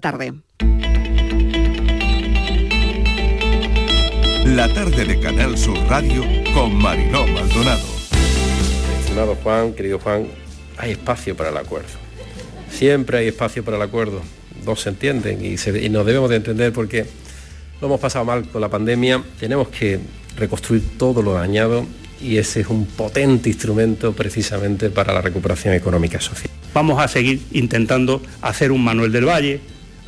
Tarde. La tarde de Canal Sur Radio con Mariló Maldonado. Estimado Juan, querido Juan, hay espacio para el acuerdo. Siempre hay espacio para el acuerdo. Dos se entienden y, y nos debemos de entender porque lo hemos pasado mal con la pandemia. Tenemos que reconstruir todo lo dañado y ese es un potente instrumento precisamente para la recuperación económica social. Vamos a seguir intentando hacer un Manuel del Valle,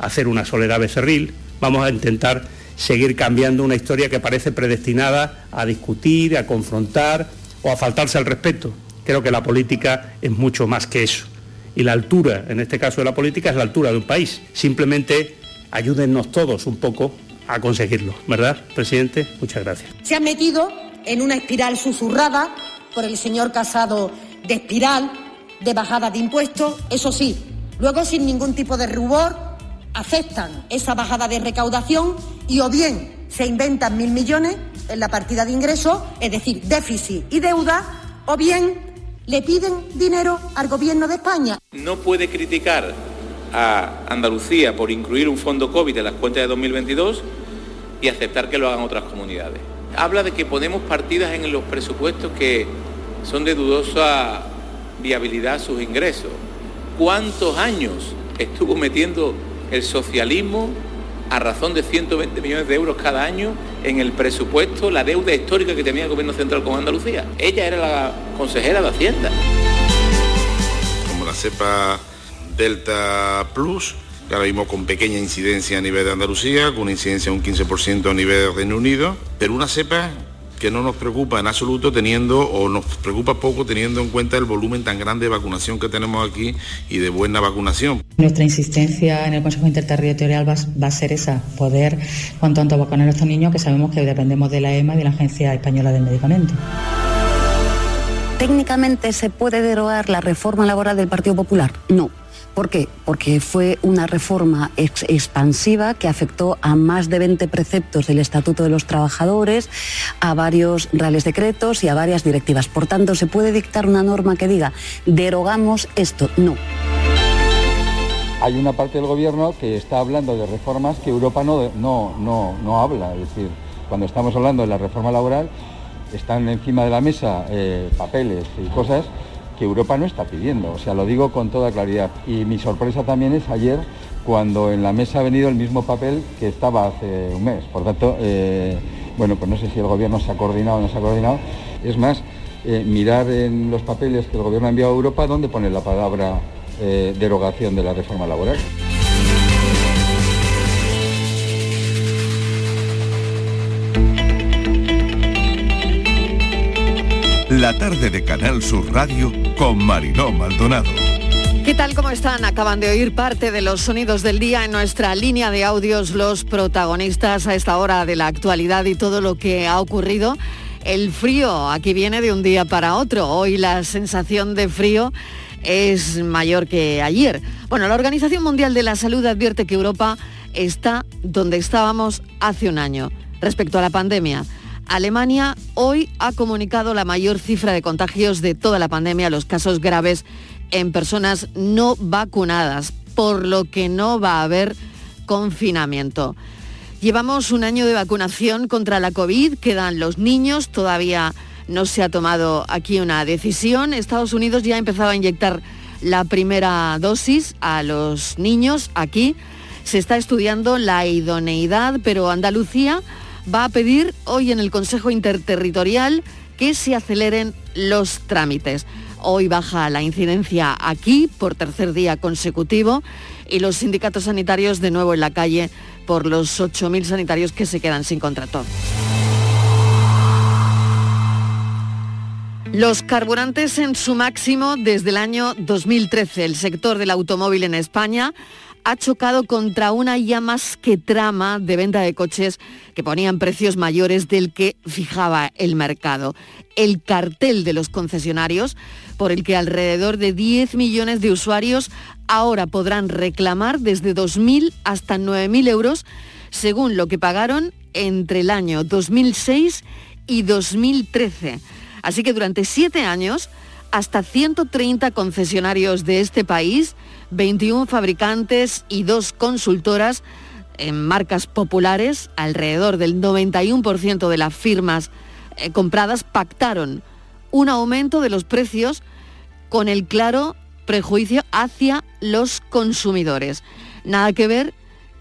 hacer una Soledad Becerril, vamos a intentar seguir cambiando una historia que parece predestinada a discutir, a confrontar o a faltarse al respeto. Creo que la política es mucho más que eso. Y la altura, en este caso de la política, es la altura de un país. Simplemente ayúdennos todos un poco a conseguirlo, ¿verdad, presidente? Muchas gracias. Se ha metido en una espiral susurrada por el señor Casado de espiral, de bajada de impuestos, eso sí, luego sin ningún tipo de rubor aceptan esa bajada de recaudación y o bien se inventan mil millones en la partida de ingresos, es decir, déficit y deuda, o bien le piden dinero al gobierno de España. No puede criticar a Andalucía por incluir un fondo COVID en las cuentas de 2022 y aceptar que lo hagan otras comunidades. Habla de que ponemos partidas en los presupuestos que son de dudosa viabilidad sus ingresos. ¿Cuántos años estuvo metiendo el socialismo a razón de 120 millones de euros cada año en el presupuesto, la deuda histórica que tenía el gobierno central con Andalucía? Ella era la consejera de Hacienda. Como la cepa Delta Plus, que ahora mismo con pequeña incidencia a nivel de Andalucía, con una incidencia de un 15% a nivel de Reino Unido, pero una cepa que no nos preocupa en absoluto teniendo, o nos preocupa poco teniendo en cuenta el volumen tan grande de vacunación que tenemos aquí y de buena vacunación. Nuestra insistencia en el Consejo Interterritorial va, va a ser esa, poder cuanto antes vacunar a estos niños que sabemos que dependemos de la EMA y de la Agencia Española del Medicamento. ¿Técnicamente se puede derogar la reforma laboral del Partido Popular? No ¿Por qué? Porque fue una reforma ex expansiva que afectó a más de 20 preceptos del Estatuto de los Trabajadores, a varios reales decretos y a varias directivas. Por tanto, ¿se puede dictar una norma que diga derogamos esto? No. Hay una parte del gobierno que está hablando de reformas que Europa no, no, no, no habla. Es decir, cuando estamos hablando de la reforma laboral, están encima de la mesa eh, papeles y cosas Europa no está pidiendo, o sea, lo digo con toda claridad. Y mi sorpresa también es ayer cuando en la mesa ha venido el mismo papel que estaba hace un mes. Por tanto, eh, bueno, pues no sé si el gobierno se ha coordinado o no se ha coordinado. Es más, eh, mirar en los papeles que el gobierno ha enviado a Europa dónde pone la palabra eh, derogación de la reforma laboral. La tarde de Canal Sur Radio con Mariló Maldonado. ¿Qué tal? ¿Cómo están? Acaban de oír parte de los sonidos del día en nuestra línea de audios, los protagonistas a esta hora de la actualidad y todo lo que ha ocurrido. El frío aquí viene de un día para otro. Hoy la sensación de frío es mayor que ayer. Bueno, la Organización Mundial de la Salud advierte que Europa está donde estábamos hace un año respecto a la pandemia. Alemania hoy ha comunicado la mayor cifra de contagios de toda la pandemia, los casos graves en personas no vacunadas, por lo que no va a haber confinamiento. Llevamos un año de vacunación contra la COVID, quedan los niños, todavía no se ha tomado aquí una decisión. Estados Unidos ya ha empezado a inyectar la primera dosis a los niños aquí. Se está estudiando la idoneidad, pero Andalucía va a pedir hoy en el Consejo Interterritorial que se aceleren los trámites. Hoy baja la incidencia aquí por tercer día consecutivo y los sindicatos sanitarios de nuevo en la calle por los 8.000 sanitarios que se quedan sin contrato. Los carburantes en su máximo desde el año 2013. El sector del automóvil en España ha chocado contra una ya más que trama de venta de coches que ponían precios mayores del que fijaba el mercado. El cartel de los concesionarios, por el que alrededor de 10 millones de usuarios ahora podrán reclamar desde 2.000 hasta 9.000 euros, según lo que pagaron entre el año 2006 y 2013. Así que durante siete años hasta 130 concesionarios de este país, 21 fabricantes y dos consultoras en marcas populares, alrededor del 91% de las firmas eh, compradas pactaron un aumento de los precios con el claro prejuicio hacia los consumidores. Nada que ver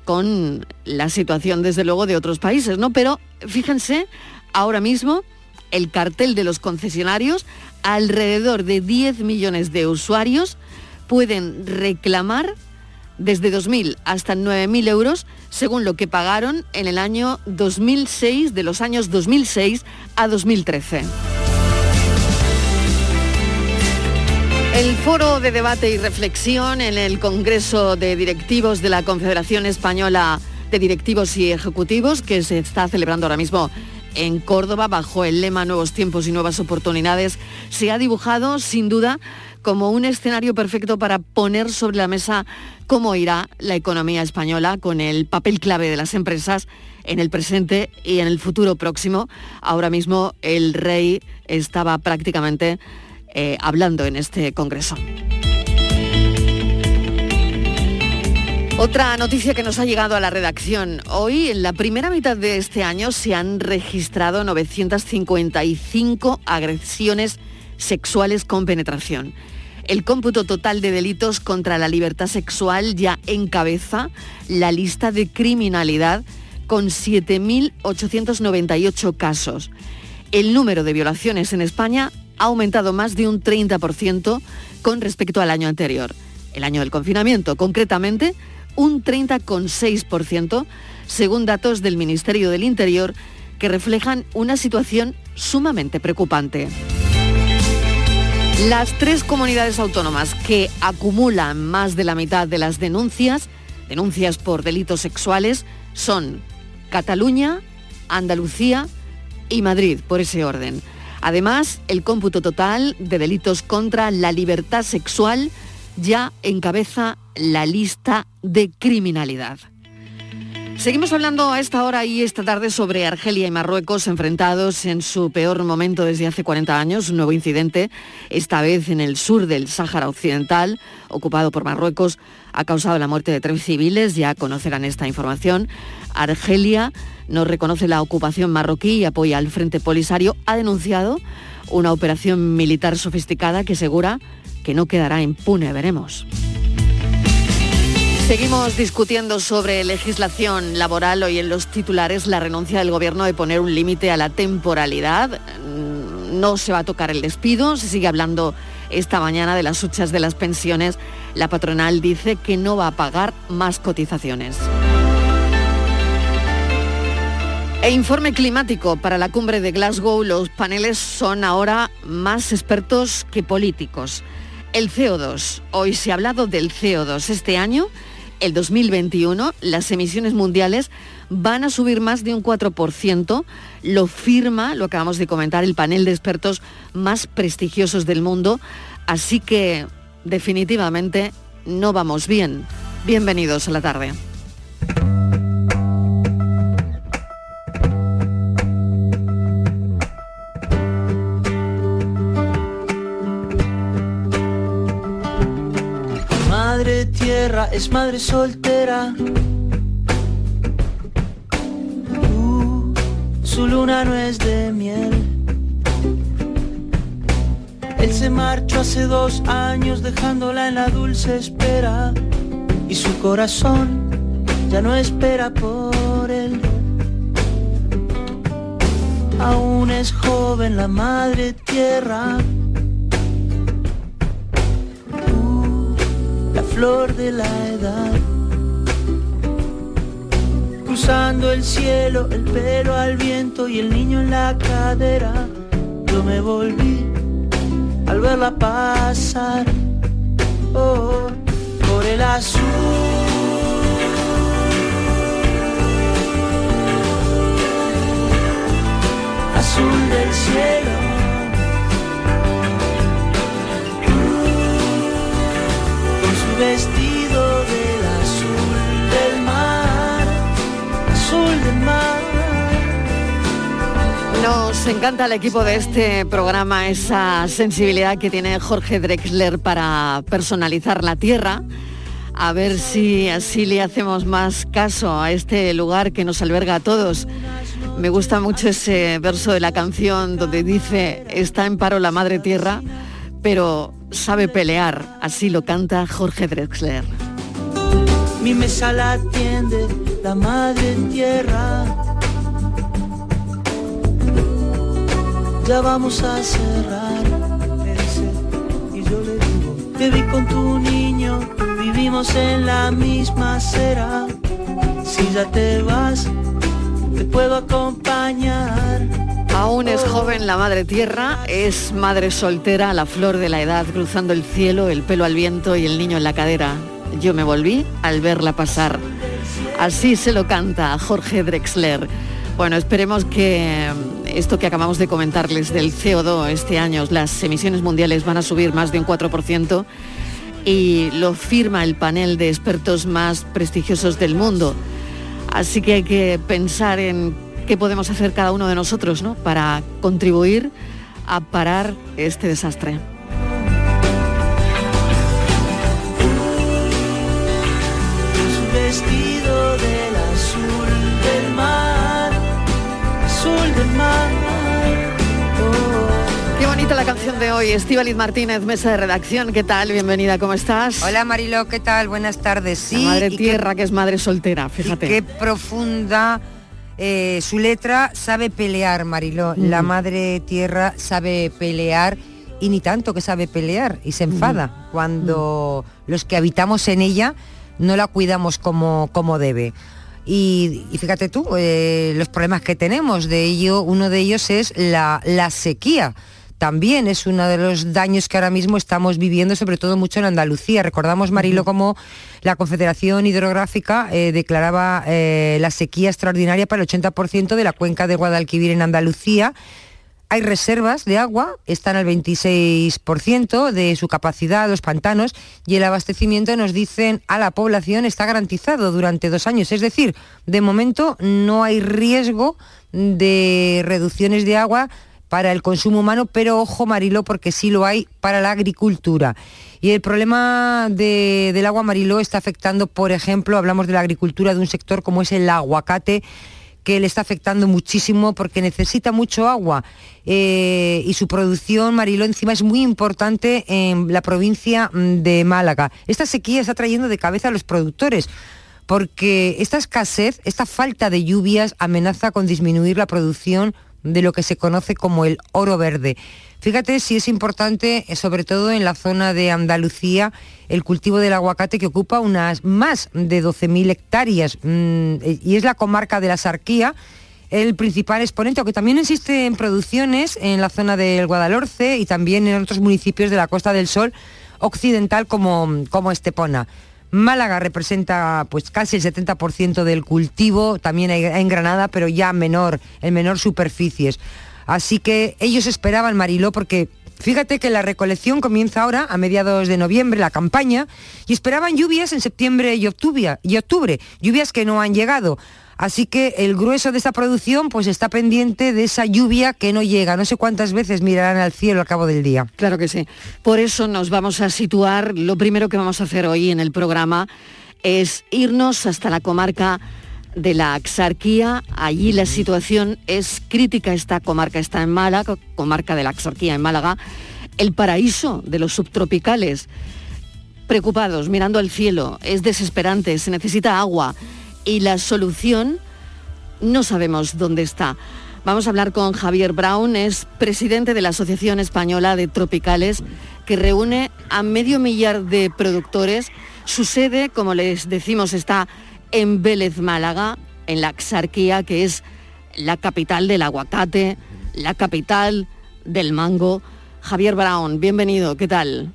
con la situación, desde luego, de otros países, ¿no? Pero fíjense, ahora mismo el cartel de los concesionarios, alrededor de 10 millones de usuarios pueden reclamar desde 2.000 hasta 9.000 euros, según lo que pagaron en el año 2006, de los años 2006 a 2013. El foro de debate y reflexión en el Congreso de Directivos de la Confederación Española de Directivos y Ejecutivos, que se está celebrando ahora mismo en Córdoba bajo el lema Nuevos tiempos y nuevas oportunidades, se ha dibujado sin duda como un escenario perfecto para poner sobre la mesa cómo irá la economía española con el papel clave de las empresas en el presente y en el futuro próximo. Ahora mismo el rey estaba prácticamente eh, hablando en este Congreso. Otra noticia que nos ha llegado a la redacción. Hoy, en la primera mitad de este año, se han registrado 955 agresiones sexuales con penetración. El cómputo total de delitos contra la libertad sexual ya encabeza la lista de criminalidad con 7.898 casos. El número de violaciones en España ha aumentado más de un 30% con respecto al año anterior, el año del confinamiento, concretamente un 30,6% según datos del Ministerio del Interior que reflejan una situación sumamente preocupante. Las tres comunidades autónomas que acumulan más de la mitad de las denuncias, denuncias por delitos sexuales, son Cataluña, Andalucía y Madrid, por ese orden. Además, el cómputo total de delitos contra la libertad sexual ya encabeza la lista de criminalidad. Seguimos hablando a esta hora y esta tarde sobre Argelia y Marruecos enfrentados en su peor momento desde hace 40 años, un nuevo incidente, esta vez en el sur del Sáhara Occidental, ocupado por Marruecos, ha causado la muerte de tres civiles, ya conocerán esta información. Argelia no reconoce la ocupación marroquí y apoya al Frente Polisario, ha denunciado una operación militar sofisticada que asegura que no quedará impune, veremos. Seguimos discutiendo sobre legislación laboral hoy en los titulares la renuncia del gobierno de poner un límite a la temporalidad. No se va a tocar el despido, se sigue hablando esta mañana de las huchas de las pensiones. La patronal dice que no va a pagar más cotizaciones. E informe climático para la cumbre de Glasgow. Los paneles son ahora más expertos que políticos. El CO2. Hoy se ha hablado del CO2. Este año el 2021 las emisiones mundiales van a subir más de un 4%, lo firma, lo acabamos de comentar, el panel de expertos más prestigiosos del mundo, así que definitivamente no vamos bien. Bienvenidos a la tarde. Tierra es madre soltera. Uh, su luna no es de miel. Él se marchó hace dos años dejándola en la dulce espera y su corazón ya no espera por él. Aún es joven la madre tierra flor de la edad. Cruzando el cielo, el pelo al viento y el niño en la cadera. Yo me volví al verla pasar oh, por el azul. Azul del cielo vestido del azul del mar, azul del mar. Nos encanta al equipo de este programa esa sensibilidad que tiene Jorge Drexler para personalizar la tierra. A ver si así le hacemos más caso a este lugar que nos alberga a todos. Me gusta mucho ese verso de la canción donde dice, está en paro la madre tierra, pero sabe pelear. Así lo canta Jorge Drexler. Mi mesa la atiende la madre tierra. Ya vamos a cerrar, y yo le digo, te vi con tu niño, vivimos en la misma acera. Si ya te vas, te puedo acompañar. Aún es joven la madre tierra, es madre soltera, la flor de la edad, cruzando el cielo, el pelo al viento y el niño en la cadera. Yo me volví al verla pasar. Así se lo canta Jorge Drexler. Bueno, esperemos que esto que acabamos de comentarles del CO2 este año, las emisiones mundiales van a subir más de un 4% y lo firma el panel de expertos más prestigiosos del mundo. Así que hay que pensar en qué podemos hacer cada uno de nosotros ¿no? para contribuir a parar este desastre. Su vestido del azul del mar, azul del mar. Qué bonita la canción de hoy. Estíbaliz Martínez, mesa de redacción. ¿Qué tal? Bienvenida, ¿cómo estás? Hola Marilo, ¿qué tal? Buenas tardes. Sí, La madre tierra, que es madre soltera, fíjate. y qué profunda eh, su letra sabe pelear, Marilo. La Mm. madre tierra sabe pelear y ni tanto que sabe pelear y se enfada cuando los que habitamos en ella no la cuidamos como, como debe. Y, y fíjate tú, eh, los problemas que tenemos, de ello, uno de ellos es la, la sequía. También es uno de los daños que ahora mismo estamos viviendo, sobre todo mucho en Andalucía. Recordamos, Marilo, como la Confederación Hidrográfica eh, declaraba eh, la sequía extraordinaria para el 80% de la cuenca de Guadalquivir en Andalucía. Hay reservas de agua, están al 26% de su capacidad, los pantanos, y el abastecimiento, nos dicen, a la población está garantizado durante dos años. Es decir, de momento no hay riesgo de reducciones de agua para el consumo humano, pero ojo Mariló, porque sí lo hay para la agricultura. Y el problema de- del agua Mariló está afectando, por ejemplo, hablamos de la agricultura de un sector como es el aguacate, que le está afectando muchísimo porque necesita mucho agua eh, y su producción, Mariló, encima es muy importante en la provincia mm, de Málaga. Esta sequía está trayendo de cabeza a los productores porque esta escasez, esta falta de lluvias amenaza con disminuir la producción de lo que se conoce como el oro verde. Fíjate si es importante, eh, sobre todo en la zona de Andalucía, el cultivo del aguacate que ocupa unas más de 12.000 hectáreas mm, eh, y es la comarca de la Sarquía el principal exponente, aunque también existe en producciones en la zona del Guadalhorce y también en otros municipios de la Costa del Sol occidental como, como Estepona. Málaga representa pues casi el 70% del cultivo, también en Granada, pero ya menor, en menor superficies. Así que ellos esperaban Mariló porque fíjate que la recolección comienza ahora a mediados de noviembre, la campaña, y esperaban lluvias en septiembre y y octubre lluvias que no han llegado. Así que el grueso de esta producción pues está pendiente de esa lluvia que no llega. No sé cuántas veces mirarán al cielo al cabo del día. Claro que sí. Por eso nos vamos a situar, lo primero que vamos a hacer hoy en el programa es irnos hasta la comarca de la Axarquía. Allí la situación es crítica. Esta comarca está en Málaga, comarca de la Axarquía en Málaga, el paraíso de los subtropicales. Preocupados, mirando al cielo, es desesperante, se necesita agua y la solución no sabemos dónde está. Vamos a hablar con Javier Brown, es presidente de la Asociación Española de Tropicales, que reúne a medio millar de productores. Su sede, como les decimos, está en Vélez, Málaga, en la Axarquía, que es la capital del aguacate, la capital del mango. Javier Brown, bienvenido, ¿qué tal?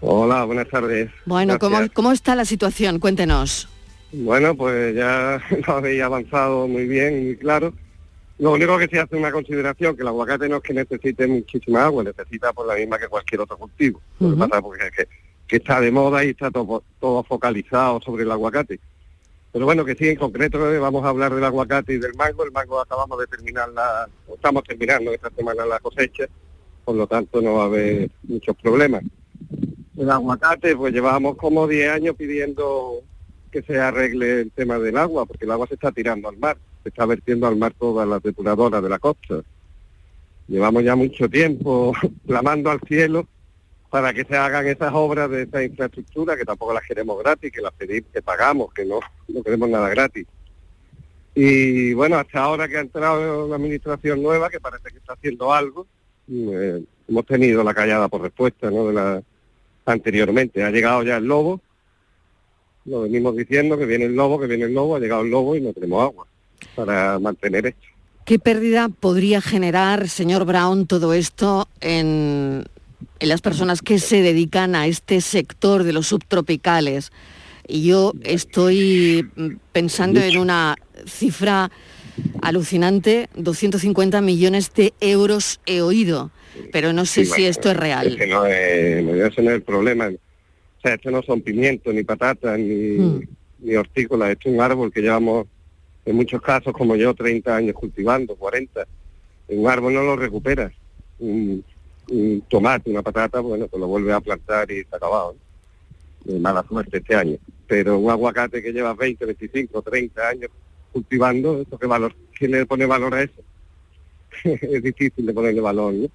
Hola, buenas tardes. Bueno, ¿cómo. ¿cómo está la situación? Cuéntenos. Bueno, pues ya lo habéis avanzado muy bien, muy claro. Lo único que se hace una consideración, que el aguacate no es que necesite muchísima agua, necesita por la misma que cualquier otro cultivo. Lo que pasa porque es que, que está de moda y está todo, todo focalizado sobre el aguacate. Pero bueno, que sí, en concreto eh, vamos a hablar del aguacate y del mango. El mango acabamos de terminar la, estamos terminando esta semana la cosecha, por lo tanto no va a haber muchos problemas. El aguacate, pues llevamos como 10 años pidiendo que se arregle el tema del agua, porque el agua se está tirando al mar, se está vertiendo al mar todas las depuradoras de la costa. Llevamos ya mucho tiempo clamando al cielo para que se hagan esas obras de esa infraestructura, que tampoco las queremos gratis, que las pedimos, que pagamos, que no, no queremos nada gratis. Y bueno, hasta ahora que ha entrado la administración nueva, que parece que está haciendo algo, eh, hemos tenido la callada por respuesta ¿no? de la anteriormente. Ha llegado ya el lobo, lo venimos diciendo que viene el lobo, que viene el lobo, ha llegado el lobo y no tenemos agua para mantener esto. ¿Qué pérdida podría generar, señor Brown, todo esto en, en las personas que se dedican a este sector de los subtropicales. Y yo estoy mm, pensando en una cifra alucinante, 250 millones de euros he oído, pero no sé Sí, si bueno, esto es real. No es, no, es el problema. O sea, esto no son pimientos, ni patatas, ni, Mm. ni hortícolas. Esto es un árbol que llevamos, en muchos casos, como yo, 30 años cultivando, 40. Un árbol no lo recuperas. Un, un tomate, una patata, bueno, pues lo vuelves a plantar y está acabado. ¿no? De mala suerte este año. Pero un aguacate que lleva 20, 25, 30 años cultivando, ¿esto qué valor? ¿Quién le pone valor a eso? es difícil de ponerle valor, ¿no?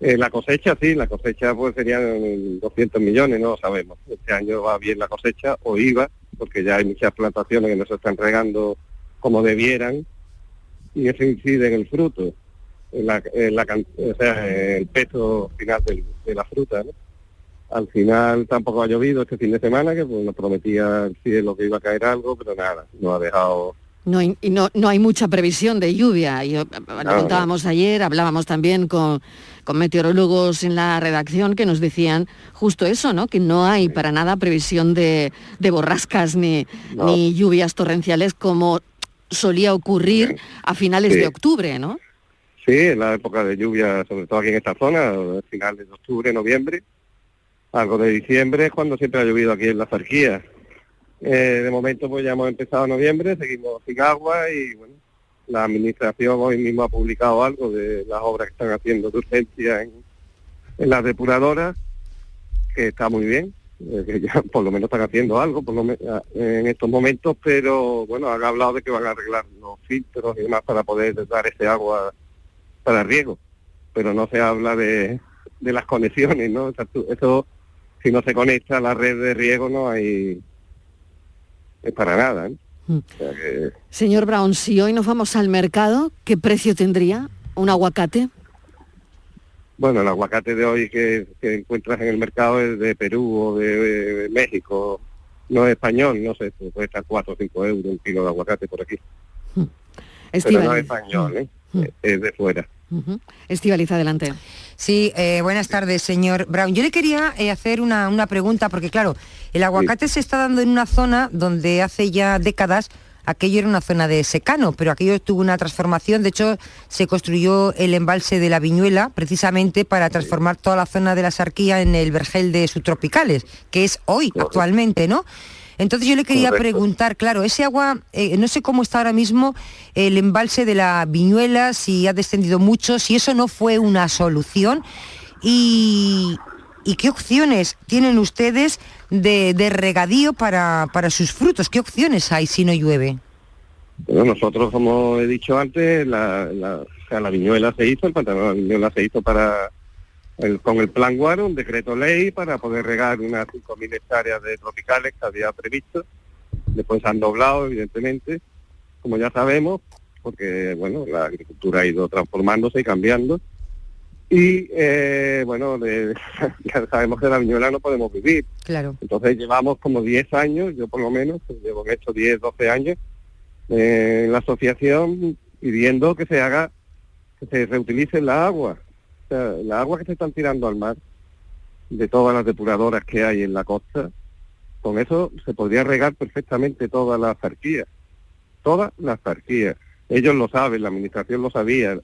Eh, la cosecha, sí, la cosecha pues serían 200 millones, no lo sabemos. Este año va bien la cosecha, o iba, porque ya hay muchas plantaciones que no se están regando como debieran, y eso incide en el fruto, en la, en la o sea, el peso final del- de la fruta, ¿no? Al final tampoco ha llovido este fin de semana, que pues, nos prometía el cielo que iba a caer algo, pero nada, no ha dejado No hay, y no, no hay mucha previsión de lluvia. Yo, eh, no. contábamos ayer, hablábamos también con, con meteorólogos en la redacción que nos decían justo eso, ¿no? Que no hay para nada previsión de, de borrascas ni, ni lluvias torrenciales como solía ocurrir a finales Sí. de octubre, ¿no? Sí, en la época de lluvia, sobre todo aquí en esta zona, a finales de octubre, noviembre, algo de diciembre, es cuando siempre ha llovido aquí en la Zarquía. Eh, de momento pues ya hemos empezado noviembre, seguimos sin agua y bueno, la administración hoy mismo ha publicado algo de las obras que están haciendo de urgencia en, las depuradoras, que está muy bien, eh, que ya por lo menos están haciendo algo por lo me- en estos momentos, pero bueno, han hablado de que van a arreglar los filtros y demás para poder dar ese agua para riego, pero no se habla de, de las conexiones, ¿no? O sea, tú- eso, si no se conecta a la red de riego no hay, es para nada, ¿eh? Mm. O sea que- Señor Brown, si hoy nos vamos al mercado, ¿qué precio tendría un aguacate? Bueno, el aguacate de hoy que, que encuentras en el mercado es de Perú o de, de México, no es español, no sé, pues puede estar 4 o 5 euros un kilo de aguacate por aquí. Pero no es español, ¿eh? Mm. es de fuera. Ujú. Estíbaliz, adelante. Sí, eh, buenas tardes, señor Brown. Yo le quería eh, hacer una, una pregunta, porque claro, el aguacate se está dando en una zona donde hace ya décadas aquello era una zona de secano, pero aquello tuvo una transformación. De hecho, se construyó el embalse de la Viñuela precisamente para transformar toda la zona de la Sarquía en el vergel de subtropicales, que es hoy actualmente, ¿no? Entonces yo le quería Correcto. preguntar, claro, ese agua, eh, no sé cómo está ahora mismo el embalse de la Viñuela, si ha descendido mucho, si eso no fue una solución y, y qué opciones tienen ustedes de, de regadío para, para sus frutos, qué opciones hay si no llueve. Bueno, nosotros, como he dicho antes, la, la, o sea, la viñuela se hizo, el pantano de la viñuela se hizo para el- con el plan Guaro, un decreto ley para poder regar unas 5.000 hectáreas de tropicales que había previsto. Después han doblado, evidentemente, como ya sabemos, porque bueno, la agricultura ha ido transformándose y cambiando. Y eh, bueno, de- ya sabemos que de la viñuela no podemos vivir. Claro. Entonces llevamos como 10 años, yo por lo menos, pues, llevo en esto 10, 12 años, eh, en la asociación pidiendo que se haga, que se reutilice la agua. Sea, la agua que se están tirando al mar, de todas las depuradoras que hay en la costa, con eso se podría regar perfectamente toda la zarquía. Toda la zarquía. Ellos lo saben, la administración lo sabía.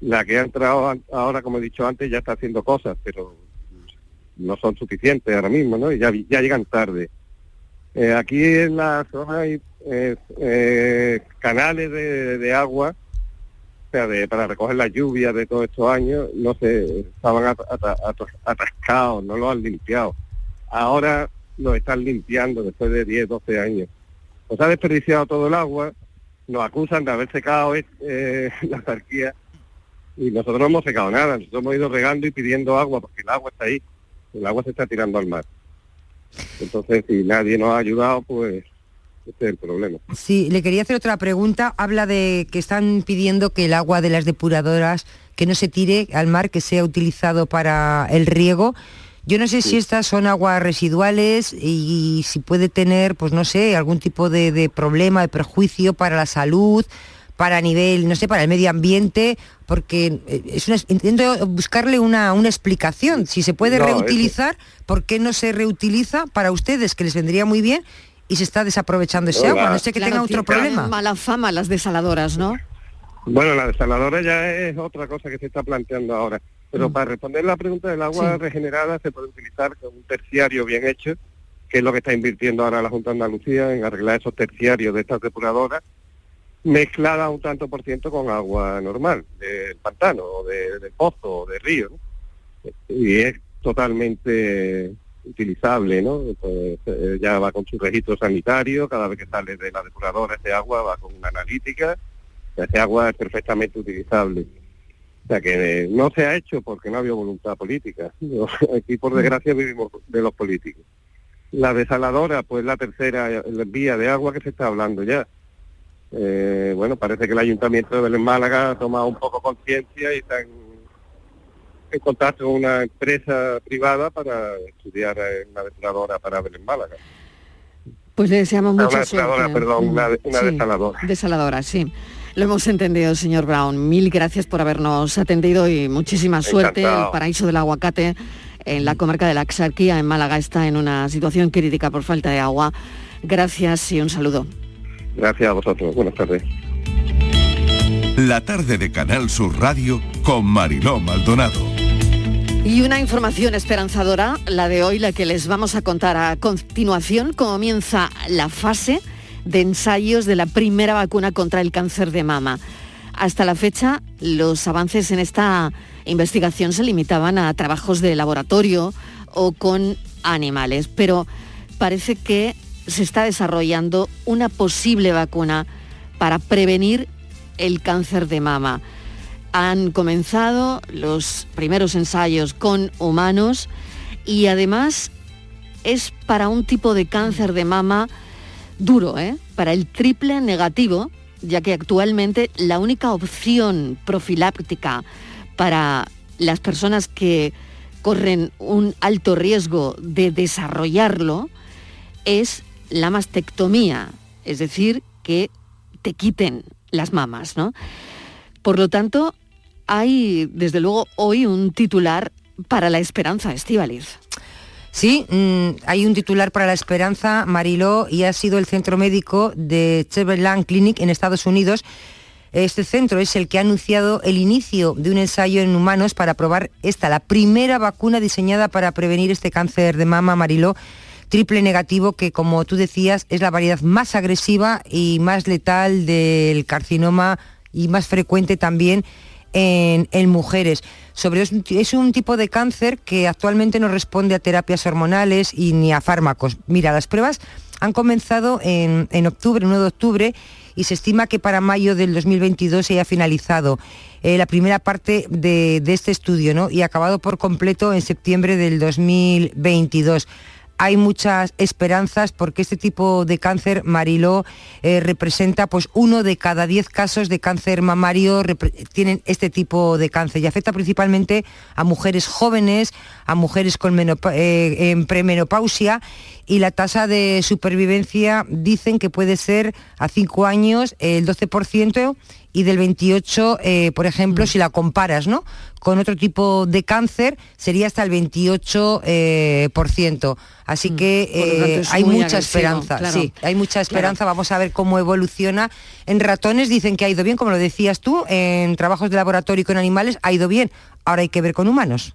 La que ha entrado ahora, como he dicho antes, ya está haciendo cosas, pero no son suficientes ahora mismo, ¿no? Y ya, ya llegan tarde. Eh, aquí en la zona hay eh, eh, canales de, agua, sea, de, para recoger las lluvias de todos estos años, no se estaban at- at- at- atascados, no los han limpiado. Ahora lo están limpiando después de 10, 12 años. Nos ha desperdiciado todo el agua, nos acusan de haber secado eh, la autarquía y nosotros no hemos secado nada, nosotros hemos ido regando y pidiendo agua porque el agua está ahí, el agua se está tirando al mar. Entonces, si nadie nos ha ayudado, pues este es el problema. Sí, le quería hacer otra pregunta. Habla de que están pidiendo que el agua de las depuradoras que no se tire al mar, que sea utilizado para el riego. Yo no sé si estas son aguas residuales y, si puede tener, pues no sé, algún tipo de, de problema, de perjuicio para la salud, para nivel, no sé, para el medio ambiente, porque eh, es una, intento buscarle una, una explicación. Si se puede No, es que- reutilizar, ¿por qué no se reutiliza para ustedes, que les vendría muy bien? Y se está desaprovechando ese agua, no sé que tenga otro problema. mala fama las desaladoras, ¿no? Bueno, la desaladora ya es otra cosa que se está planteando ahora. Pero para responder la pregunta del agua Sí. regenerada se puede utilizar con un terciario bien hecho, que es lo que está invirtiendo ahora la Junta de Andalucía en arreglar esos terciarios de estas depuradoras, mezclada un tanto por ciento con agua normal, del pantano, o de, del pozo, o de río. ¿no? Y es totalmente utilizable, ¿no? Pues, eh, ya va con su registro sanitario, cada vez que sale de la depuradora ese agua va con una analítica, ese agua es perfectamente utilizable. O sea que eh, no se ha hecho porque no había voluntad política. Aquí por desgracia vivimos de los políticos. La desaladora, pues la tercera eh, vía de agua que se está hablando ya. Eh, bueno, parece que el Ayuntamiento de Málaga ha tomado un poco conciencia y está en, en contacto con una empresa privada para estudiar una desaladora para Belén Málaga. Pues le deseamos mucha una desaladora, suerte. perdón, una, de- una Sí, desaladora. Desaladora, sí. Lo hemos entendido, señor Brown. Mil gracias por habernos atendido y muchísima suerte. Encantado. El paraíso del aguacate en la comarca de la Axarquía, en Málaga, está en una situación crítica por falta de agua. Gracias y un saludo. Gracias a vosotros. Buenas tardes. La tarde de Canal Sur Radio con Mariló Maldonado. Y una información esperanzadora, la de hoy, la que les vamos a contar a continuación, comienza la fase de ensayos de la primera vacuna contra el cáncer de mama. Hasta la fecha, los avances en esta investigación se limitaban a trabajos de laboratorio o con animales, pero parece que se está desarrollando una posible vacuna para prevenir el cáncer de mama. Han comenzado los primeros ensayos con humanos y además es para un tipo de cáncer de mama duro, ¿eh? para el triple negativo, ya que actualmente la única opción profiláctica para las personas que corren un alto riesgo de desarrollarlo es la mastectomía, es decir, que te quiten las mamas, ¿no? Por lo tanto, hay desde luego hoy un titular para la esperanza, Estíbaliz. Sí, mm, hay un titular para la esperanza, Mariló, y ha sido el centro médico de Cleveland Clinic en Estados Unidos. Este centro es el que ha anunciado el inicio de un ensayo en humanos para probar esta, la primera vacuna diseñada para prevenir este cáncer de mama, Mariló, triple negativo, que como tú decías es la variedad más agresiva y más letal del carcinoma y más frecuente también en, mujeres. Sobre es, un- es un tipo de cáncer que actualmente no responde a terapias hormonales y ni a fármacos. Mira, las pruebas han comenzado en, en octubre, el 1 de octubre, y se estima que para mayo del 2022 se haya finalizado eh, la primera parte de, de este estudio ¿no? y acabado por completo en septiembre del 2022 hay muchas esperanzas porque este tipo de cáncer, Mariló, eh, representa pues uno de cada diez casos de cáncer mamario tienen este tipo de cáncer y afecta principalmente a mujeres jóvenes, a mujeres con eh, en premenopausia y la tasa de supervivencia dicen que puede ser a cinco años el 12% y del 28, eh, por ejemplo, si la comparas ¿no? con otro tipo de cáncer, sería hasta el 28%. eh, por ciento. Así que lo tanto, eh, hay mucha esperanza, claro. sí, hay mucha esperanza, vamos a ver cómo evoluciona. En ratones dicen que ha ido bien, como lo decías tú, en trabajos de laboratorio y con animales ha ido bien, ahora hay que ver con humanos.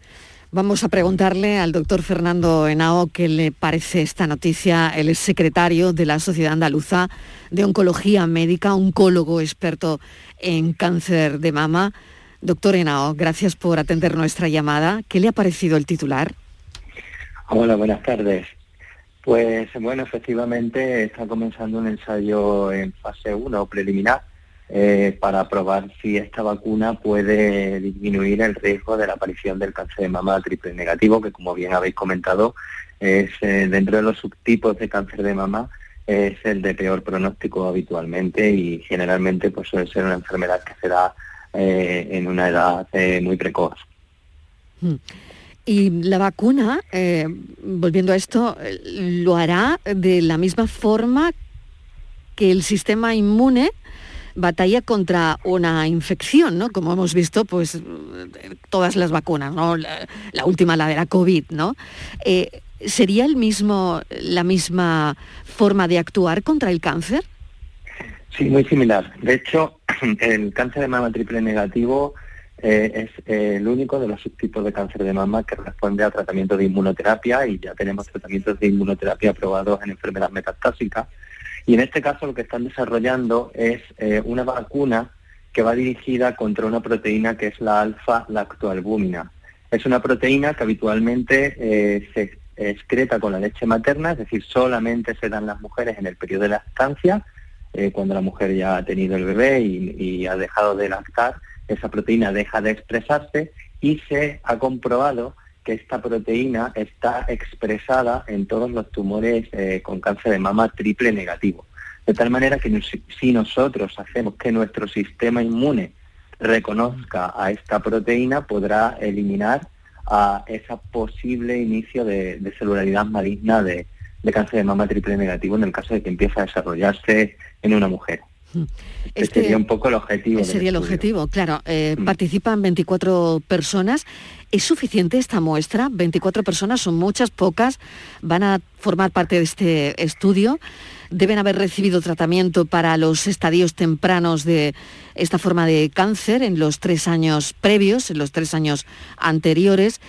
Vamos a preguntarle al doctor Fernando Henao qué le parece esta noticia. Él es secretario de la Sociedad Andaluza de Oncología Médica, oncólogo experto en cáncer de mama. Doctor Henao, gracias por atender nuestra llamada. ¿Qué le ha parecido el titular? Hola, buenas tardes. Pues bueno, efectivamente está comenzando un ensayo en fase 1 preliminar eh, para probar si esta vacuna puede disminuir el riesgo de la aparición del cáncer de mama triple negativo, que como bien habéis comentado, es eh, dentro de los subtipos de cáncer de mama es el de peor pronóstico habitualmente y generalmente pues suele ser una enfermedad que se da eh, en una edad muy precoz. Mm. Y la vacuna, volviendo a esto, lo hará de la misma forma que el sistema inmune batalla contra una infección, ¿no? Como hemos visto, pues todas las vacunas, ¿no? La, última, la de la COVID, ¿no? Eh, ¿Sería el mismo, la misma forma de actuar contra el cáncer? Sí, muy similar. De hecho, el cáncer de mama triple negativo eh, es eh, el único de los subtipos de cáncer de mama que responde a tratamiento de inmunoterapia y ya tenemos tratamientos de inmunoterapia aprobados en enfermedad metastásica. Y en este caso lo que están desarrollando es eh, una vacuna que va dirigida contra una proteína que es la alfa-lactoalbúmina. Es una proteína que habitualmente se excreta con la leche materna, es decir, solamente se dan las mujeres en el periodo de lactancia, cuando la mujer ya ha tenido el bebé y ha dejado de lactar esa proteína deja de expresarse y se ha comprobado que esta proteína está expresada en todos los tumores eh, con cáncer de mama triple negativo. De tal manera que si nosotros hacemos que nuestro sistema inmune reconozca a esta proteína, podrá eliminar a ese posible inicio de, celularidad maligna de, de cáncer de mama triple negativo en el caso de que empiece a desarrollarse en una mujer. Este, sería un poco el objetivo. Sería el objetivo, claro. Eh, mm. Participan 24 personas. ¿Es suficiente esta muestra? 24 personas son muchas, pocas. Van a formar parte de este estudio. Deben haber recibido tratamiento para los estadios tempranos de esta forma de cáncer en los tres años previos, en los tres años anteriores.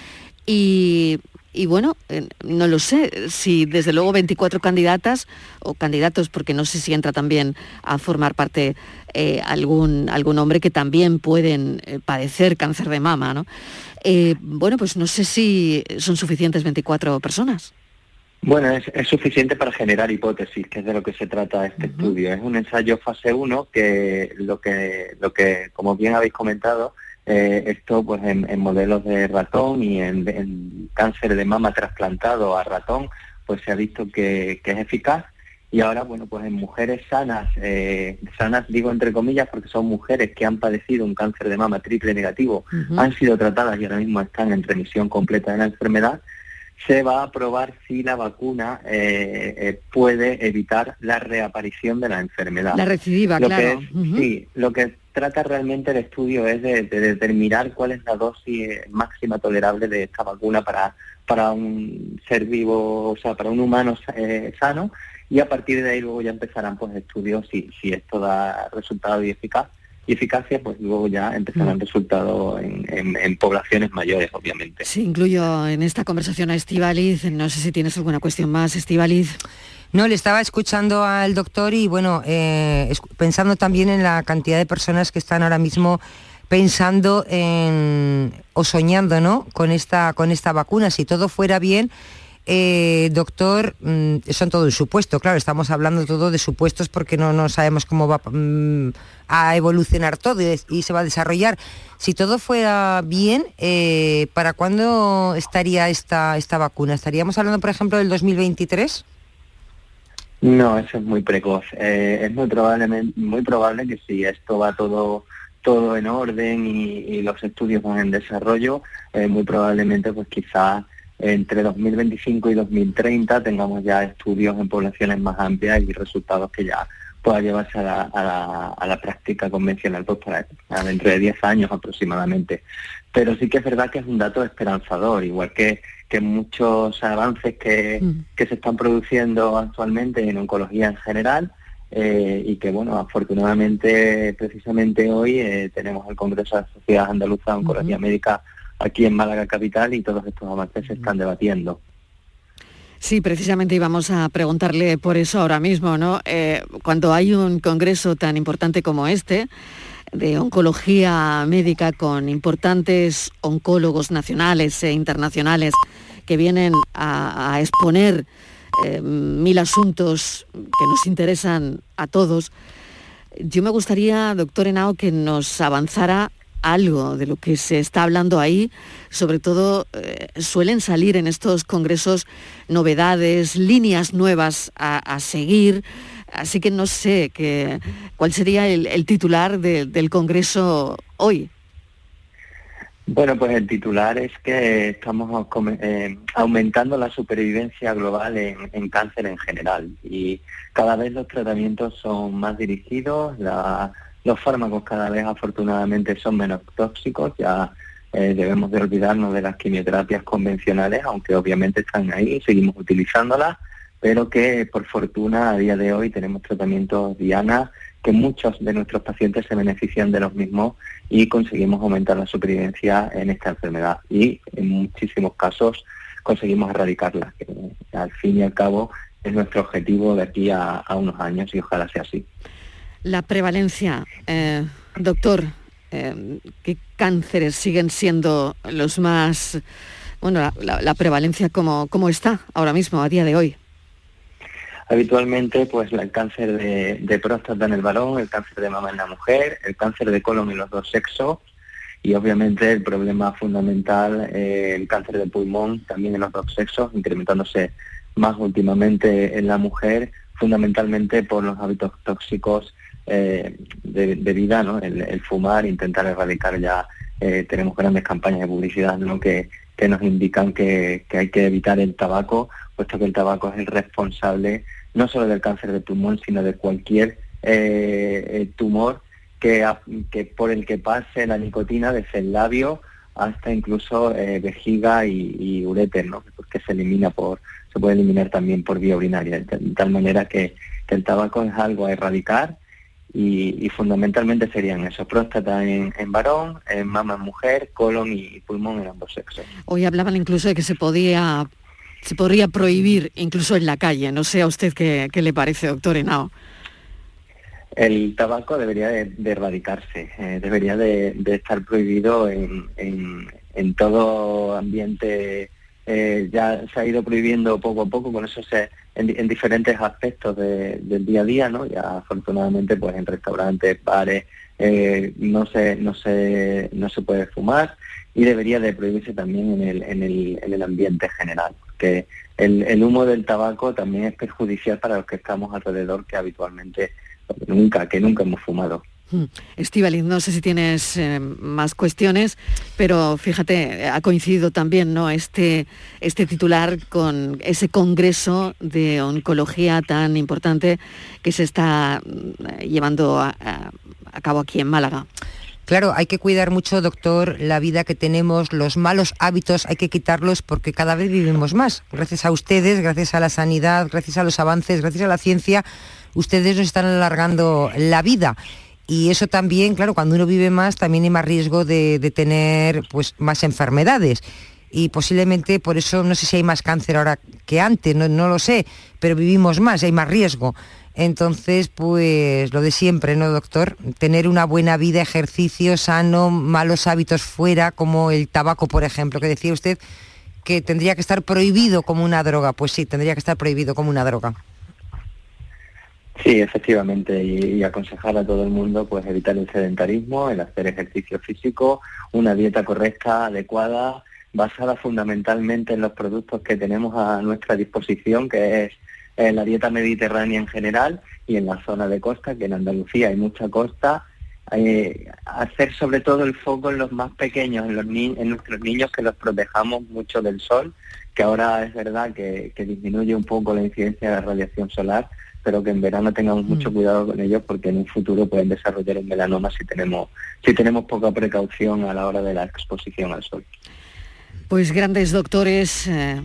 Y y bueno, eh, no lo sé, si desde luego 24 candidatas o candidatos, porque no sé si entra también a formar parte eh, algún, algún hombre que también pueden eh, padecer cáncer de mama, ¿no? bueno, pues no sé si son suficientes 24 personas. Bueno, es, suficiente para generar hipótesis, que es de lo que se trata este estudio. Es un ensayo fase 1 que lo que, lo que, como bien habéis comentado, eh, esto pues en, modelos de ratón y en, cáncer de mama trasplantado a ratón, pues se ha visto que, es eficaz. Y ahora, bueno, pues en mujeres sanas, eh, sanas digo entre comillas porque son mujeres que han padecido un cáncer de mama triple negativo, han sido tratadas y ahora mismo están en remisión completa de la enfermedad, se va a probar si la vacuna eh, puede evitar la reaparición de la enfermedad. La recidiva, claro. Sí, lo que trata realmente el estudio es de, determinar cuál es la dosis máxima tolerable de esta vacuna para, para un ser vivo, o sea, para un humano eh, sano, y a partir de ahí luego ya empezarán pues estudios si, si esto da resultado y eficaz y eficacia, pues luego ya empezarán mm. resultados en, en, poblaciones mayores, obviamente. Sí, incluyo en esta conversación a Estivaliz, no sé si tienes alguna cuestión más, Estivaliz. No, le estaba escuchando al doctor y bueno, eh, pensando también en la cantidad de personas que están ahora mismo pensando en, o soñando ¿no? con, esta, con esta vacuna. Si todo fuera bien, eh, doctor, mm, son todo supuesto, claro, estamos hablando todo de supuestos porque no, no sabemos cómo va mm, a evolucionar todo y, se va a desarrollar. Si todo fuera bien, eh, ¿para cuándo estaría esta, esta vacuna? ¿Estaríamos hablando, por ejemplo, del 2023? No, eso es muy precoz. Eh, es muy probablemente muy probable que si esto va todo todo en orden y, los estudios van en desarrollo, eh, muy probablemente pues quizás entre 2025 y 2030 tengamos ya estudios en poblaciones más amplias y resultados que ya pueda llevarse a la, a la, práctica convencional pues para, dentro de 10 años aproximadamente. Pero sí que es verdad que es un dato esperanzador, igual que que muchos avances que, mm. que se están produciendo actualmente en oncología en general eh, y que, bueno, afortunadamente, precisamente hoy eh, tenemos el Congreso de la Sociedad Andaluza de Oncología Médica aquí en Málaga Capital y todos estos avances se están debatiendo. Sí, precisamente íbamos a preguntarle por eso ahora mismo, ¿no? Eh, cuando hay un congreso tan importante como este, de oncología médica con importantes oncólogos nacionales e internacionales que vienen a, exponer eh, mil asuntos que nos interesan a todos. Yo me gustaría, doctor Henao, que nos avanzara algo de lo que se está hablando ahí. Sobre todo eh, suelen salir en estos congresos novedades, líneas nuevas a, seguir. Así que no sé que, cuál sería el, titular del Congreso hoy. Bueno, pues el titular es que estamos eh, aumentando la supervivencia global en, cáncer en general y cada vez los tratamientos son más dirigidos, los fármacos cada vez afortunadamente son menos tóxicos, ya eh, debemos de olvidarnos de las quimioterapias convencionales, aunque obviamente están ahí, seguimos utilizándolas, pero que por fortuna a día de hoy tenemos tratamientos Diana que muchos de nuestros pacientes se benefician de los mismos y conseguimos aumentar la supervivencia en esta enfermedad y en muchísimos casos conseguimos erradicarla, que al fin y al cabo es nuestro objetivo de aquí a unos años y ojalá sea así. La prevalencia, eh, doctor, eh, ¿qué cánceres siguen siendo los más, bueno, la, prevalencia como, está ahora mismo, a día de hoy? Habitualmente, pues el cáncer de, próstata en el varón, el cáncer de mama en la mujer, el cáncer de colon en los dos sexos y obviamente el problema fundamental, eh, el cáncer de pulmón también en los dos sexos, incrementándose más últimamente en la mujer, fundamentalmente por los hábitos tóxicos eh, de, vida, ¿no? El, fumar, intentar erradicar ya, eh, tenemos grandes campañas de publicidad ¿no? que, que nos indican que, hay que evitar el tabaco, puesto que el tabaco es el responsable no solo del cáncer de pulmón, sino de cualquier eh, tumor que, que por el que pase la nicotina desde el labio hasta incluso vejiga y, y uréter, ¿no? porque se elimina por, se puede eliminar también por vía urinaria, de tal manera que, el tabaco es algo a erradicar y, fundamentalmente serían eso, próstata en, varón, en mama en mujer, colon y pulmón en ambos sexos. Hoy hablaban incluso de que se podía se podría prohibir incluso en la calle. No sé a usted qué, le parece, doctor Henao. El tabaco debería de, erradicarse, eh, debería de, estar prohibido en, en, todo ambiente. Eh, ya se ha ido prohibiendo poco a poco, con eso se, en, diferentes aspectos del día a día, ¿no? Ya afortunadamente pues en restaurantes, bares, eh, no se, no se, no se puede fumar y debería de prohibirse también en el, en el, en el ambiente general, porque el, humo del tabaco también es perjudicial para los que estamos alrededor que habitualmente nunca, que nunca hemos fumado. Hmm. Estivaliz, no sé si tienes eh, más cuestiones, pero fíjate, ha coincidido también ¿no? este, este titular con ese congreso de oncología tan importante que se está mm, llevando a, cabo aquí en Málaga. Claro, hay que cuidar mucho, doctor, la vida que tenemos, los malos hábitos, hay que quitarlos porque cada vez vivimos más. Gracias a ustedes, gracias a la sanidad, gracias a los avances, gracias a la ciencia, ustedes nos están alargando la vida y eso también, claro, cuando uno vive más también hay más riesgo de, tener pues, más enfermedades. Y posiblemente por eso no sé si hay más cáncer ahora que antes, no, no lo sé, pero vivimos más, hay más riesgo. Entonces, pues lo de siempre, ¿no, doctor? Tener una buena vida, ejercicio sano, malos hábitos fuera, como el tabaco, por ejemplo, que decía usted que tendría que estar prohibido como una droga. Pues sí, tendría que estar prohibido como una droga. Sí, efectivamente, y, aconsejar a todo el mundo pues evitar el sedentarismo, el hacer ejercicio físico, una dieta correcta, adecuada, basada fundamentalmente en los productos que tenemos a nuestra disposición, que es la dieta mediterránea en general y en la zona de costa, que en Andalucía hay mucha costa, eh, hacer sobre todo el foco en los más pequeños, en, los en nuestros niños, que los protejamos mucho del sol, que ahora es verdad que, que disminuye un poco la incidencia de la radiación solar, pero que en verano tengamos mm. mucho cuidado con ellos porque en un futuro pueden desarrollar un melanoma si tenemos, si tenemos poca precaución a la hora de la exposición al sol. Pues grandes doctores, eh,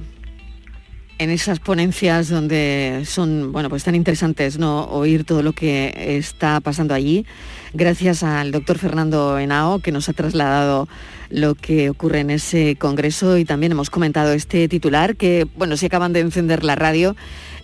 en esas ponencias donde son, bueno, pues tan interesantes, ¿no? Oír todo lo que está pasando allí. Gracias al doctor Fernando Henao, que nos ha trasladado lo que ocurre en ese congreso y también hemos comentado este titular que, bueno, si acaban de encender la radio,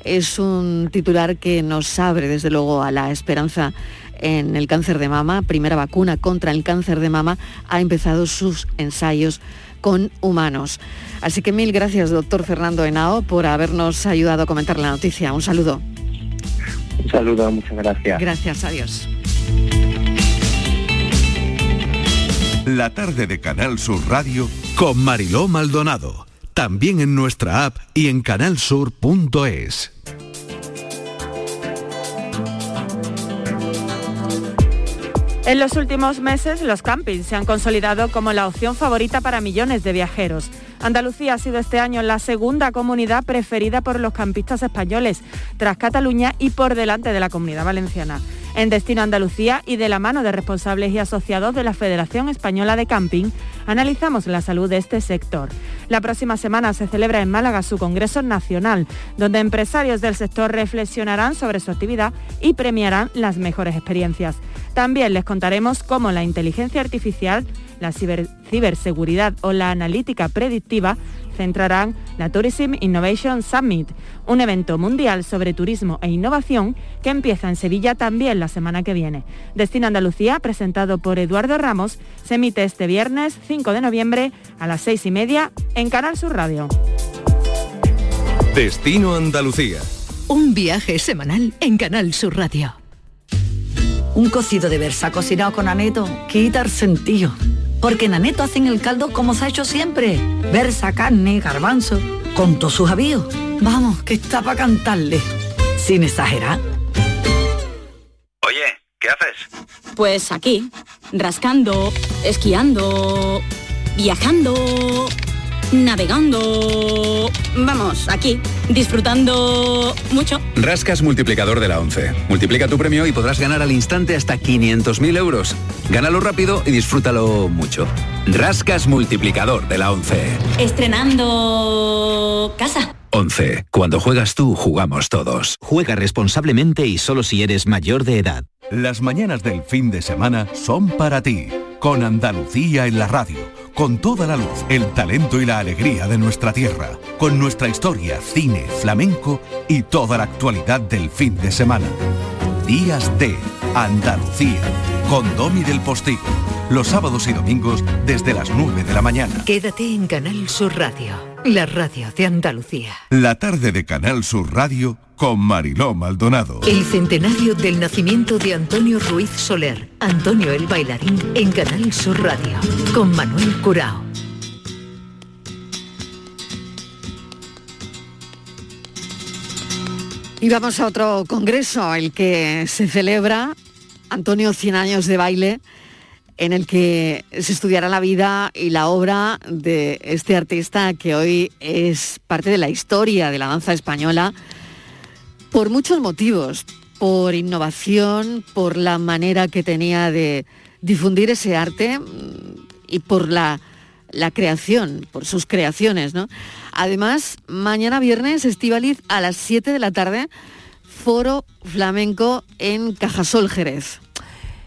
es un titular que nos abre desde luego a la esperanza en el cáncer de mama. Primera vacuna contra el cáncer de mama ha empezado sus ensayos con humanos. Así que mil gracias, doctor Fernando Henao, por habernos ayudado a comentar la noticia. Un saludo. Un saludo, muchas gracias. Gracias, adiós. La tarde de Canal Sur Radio con Mariló Maldonado. También en nuestra app y en canalsur.es. En los últimos meses, los campings se han consolidado como la opción favorita para millones de viajeros. Andalucía ha sido este año la segunda comunidad preferida por los campistas españoles, tras Cataluña y por delante de la comunidad valenciana. En Destino Andalucía y de la mano de responsables y asociados de la Federación Española de Camping, analizamos la salud de este sector. La próxima semana se celebra en Málaga su Congreso Nacional, donde empresarios del sector reflexionarán sobre su actividad y premiarán las mejores experiencias. También les contaremos cómo la inteligencia artificial la ciberseguridad o la analítica predictiva centrarán la Tourism Innovation Summit, un evento mundial sobre turismo e innovación que empieza en Sevilla también la semana que viene. Destino Andalucía, presentado por Eduardo Ramos, se emite este viernes 5 de noviembre a las 6 y media en Canal Sur Radio. Destino Andalucía. Un viaje semanal en Canal Sur Radio. Un cocido de versa cocinado con aneto quita el sentido porque en Aneto hacen el caldo como se ha hecho siempre. Versa, carne, garbanzo, con todos sus avíos. Vamos, que está para cantarle. Sin exagerar. Oye, ¿qué haces? Pues aquí, rascando, esquiando, viajando navegando. Vamos, aquí, disfrutando mucho. Rascas multiplicador de la 11. Multiplica tu premio y podrás ganar al instante hasta 500.000 euros. Gánalo rápido y disfrútalo mucho. Rascas multiplicador de la 11. Estrenando casa. 11. Cuando juegas tú, jugamos todos. Juega responsablemente y solo si eres mayor de edad. Las mañanas del fin de semana son para ti, con Andalucía en la radio con toda la luz, el talento y la alegría de nuestra tierra, con nuestra historia, cine, flamenco y toda la actualidad del fin de semana. Días de Andalucía, con Domi del Postigo, los sábados y domingos desde las 9 de la mañana. Quédate en Canal Sur Radio, la radio de Andalucía. La tarde de Canal Sur Radio con Mariló Maldonado. El centenario del nacimiento de Antonio Ruiz Soler, Antonio el bailarín en Canal Sur Radio, con Manuel Curao. Y vamos a otro congreso, el que se celebra, Antonio 100 años de baile, en el que se estudiará la vida y la obra de este artista que hoy es parte de la historia de la danza española por muchos motivos, por innovación, por la manera que tenía de difundir ese arte mm, y por la, creación, por sus creaciones. ¿no? Además, mañana viernes, Estivaliz, a las 7 de la tarde, Foro Flamenco en Cajasol, Jerez.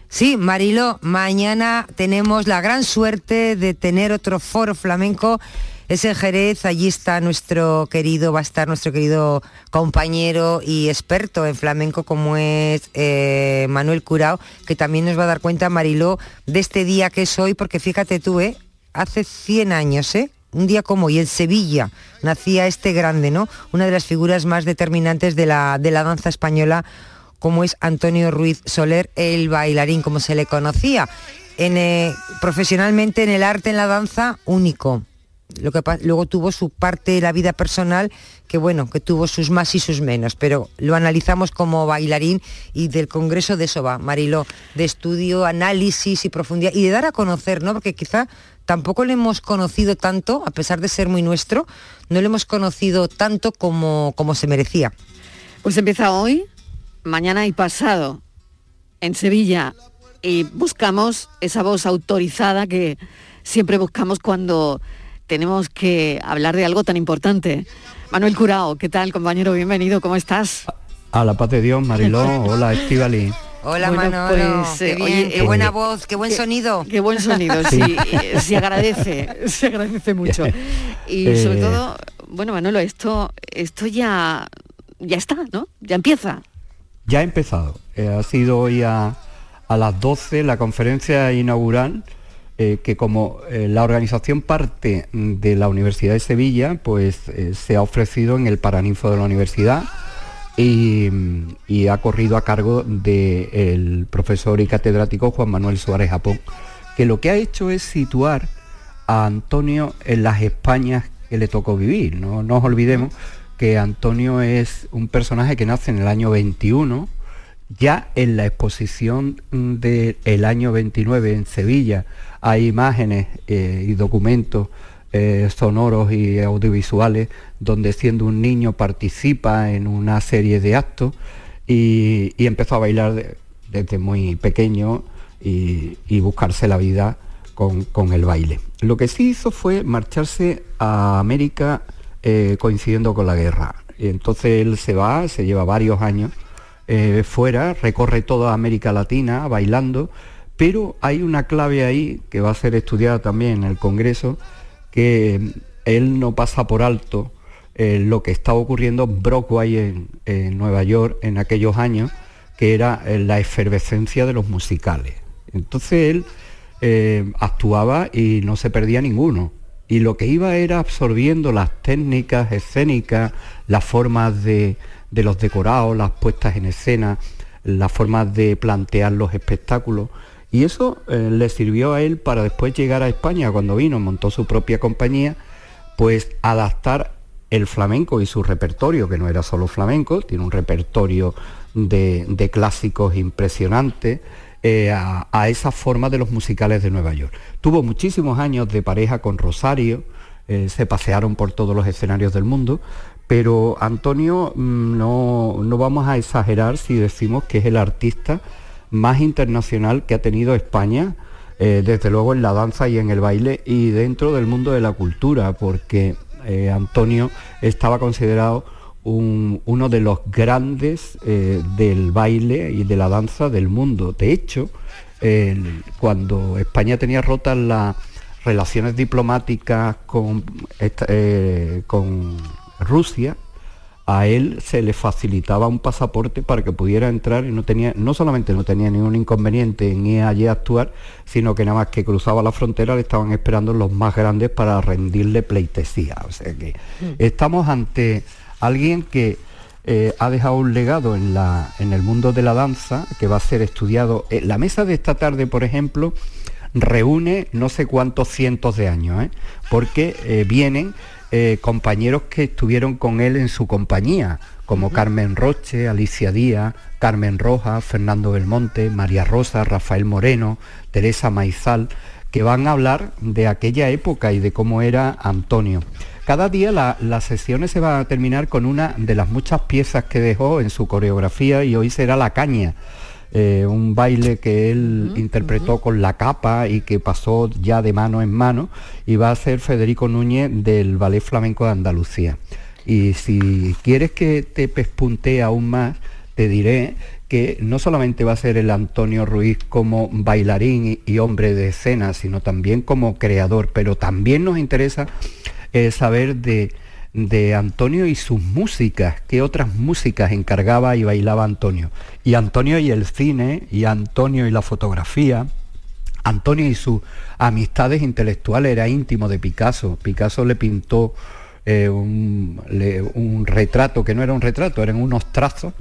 Sí, Marilo, mañana tenemos la gran suerte de tener otro foro flamenco es en Jerez, allí está nuestro querido, va a estar nuestro querido compañero y experto en flamenco como es eh, Manuel Curao, que también nos va a dar cuenta, Mariló, de este día que es hoy, porque fíjate tú, ¿eh? Hace 100 años, ¿eh? un día como hoy en Sevilla nacía este grande, ¿no? Una de las figuras más determinantes de la, de la danza española, como es Antonio Ruiz Soler, el bailarín, como se le conocía. En, eh, profesionalmente en el arte, en la danza, único lo que luego tuvo su parte de la vida personal que bueno, que tuvo sus más y sus menos, pero lo analizamos como bailarín y del Congreso de eso va, Mariló, de estudio, análisis y profundidad y de dar a conocer, ¿no? Porque quizá tampoco le hemos conocido tanto, a pesar de ser muy nuestro, no le hemos conocido tanto como, como se merecía. Pues empieza hoy, mañana y pasado en Sevilla y buscamos esa voz autorizada que siempre buscamos cuando tenemos que hablar de algo tan importante. Manuel Curao, ¿qué tal, compañero? Bienvenido, ¿cómo estás? A la paz de Dios, Mariló. Hola, Estivali. Hola Manolo, pues, qué, eh, qué buena voz, qué buen sonido. Qué buen sonido, sí, se agradece, se agradece mucho. Y sobre todo, bueno Manolo, esto, esto ya, ya está, ¿no? Ya empieza. Ya ha empezado. ha sido hoy a, a las 12 la conferencia inaugural eh, que como eh, la organización parte de la Universidad de Sevilla, pues eh, se ha ofrecido en el Paraninfo de la universidad y, ha corrido a cargo del profesor y catedrático Juan Manuel Suárez Japón, que lo que ha hecho es situar a Antonio en las Españas que le tocó vivir. No nos olvidemos que Antonio es un personaje que nace en el año 21, ya en la exposición del año 29 en Sevilla hay imágenes eh, y documentos eh, sonoros y audiovisuales donde siendo un niño participa en una serie de actos y, empezó a bailar desde muy pequeño y, buscarse la vida con, el baile. Lo que sí hizo fue marcharse a América eh, coincidiendo con la guerra. Y entonces él se va, se lleva varios años eh, fuera, recorre toda América Latina bailando, pero hay una clave ahí que va a ser estudiada también en el Congreso, que él no pasa por alto eh, lo que estaba ocurriendo en Broadway en, Nueva York en aquellos años, que era eh, la efervescencia de los musicales. Entonces él actuaba y no se perdía ninguno. Y lo que iba era absorbiendo las técnicas escénicas, las formas de, de los decorados, las puestas en escena, las formas de plantear los espectáculos. Y eso eh, le sirvió a él para después llegar a España cuando vino, montó su propia compañía, pues adaptar el flamenco y su repertorio, que no era solo flamenco, tiene un repertorio de, clásicos impresionantes, eh, a, a esa forma de los musicales de Nueva York. Tuvo muchísimos años de pareja con Rosario, eh, se pasearon por todos los escenarios del mundo, pero Antonio mm, no, vamos a exagerar si decimos que es el artista más internacional que ha tenido España, eh, desde luego en la danza y en el baile y dentro del mundo de la cultura, porque eh, Antonio estaba considerado uno de los grandes eh, del baile y de la danza del mundo. De hecho, cuando España tenía rotas las relaciones diplomáticas con, con Rusia, a él se le facilitaba un pasaporte para que pudiera entrar y no tenía, no solamente no tenía ningún inconveniente en ir allí a actuar, sino que nada más que cruzaba la frontera le estaban esperando los más grandes para rendirle pleitesía. O sea que mm. estamos ante alguien que eh, ha dejado un legado en, la, en el mundo de la danza que va a ser estudiado. Eh, la mesa de esta tarde, por ejemplo, reúne no sé cuántos cientos de años, ¿eh? porque vienen eh, compañeros que estuvieron con él en su compañía, como Carmen Roche, Alicia Díaz, Carmen Rojas, Fernando Belmonte, María Rosa, Rafael Moreno, Teresa Maizal, que van a hablar de aquella época y de cómo era Antonio. Cada día las sesiones se van a terminar con una de las muchas piezas que dejó en su coreografía y hoy será La Caña eh, un baile que él interpretó con la capa y que pasó ya de mano en mano y va a ser Federico Núñez del Ballet Flamenco de Andalucía. Y si quieres que te pespunte aún más, te diré que no solamente va a ser el Antonio Ruiz como bailarín y, hombre de escena, sino también como creador, pero también nos interesa eh, saber de de Antonio y sus músicas, qué otras músicas encargaba y bailaba Antonio. Y Antonio y el cine, y Antonio y la fotografía, Antonio y sus amistades intelectuales era íntimo de Picasso. Picasso le pintó eh, un, un, retrato que no era un retrato, eran unos trazos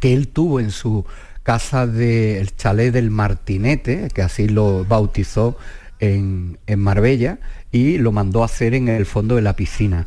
que él tuvo en su casa del chalet del Martinete, que así lo bautizó en, en Marbella, y lo mandó a hacer en el fondo de la piscina.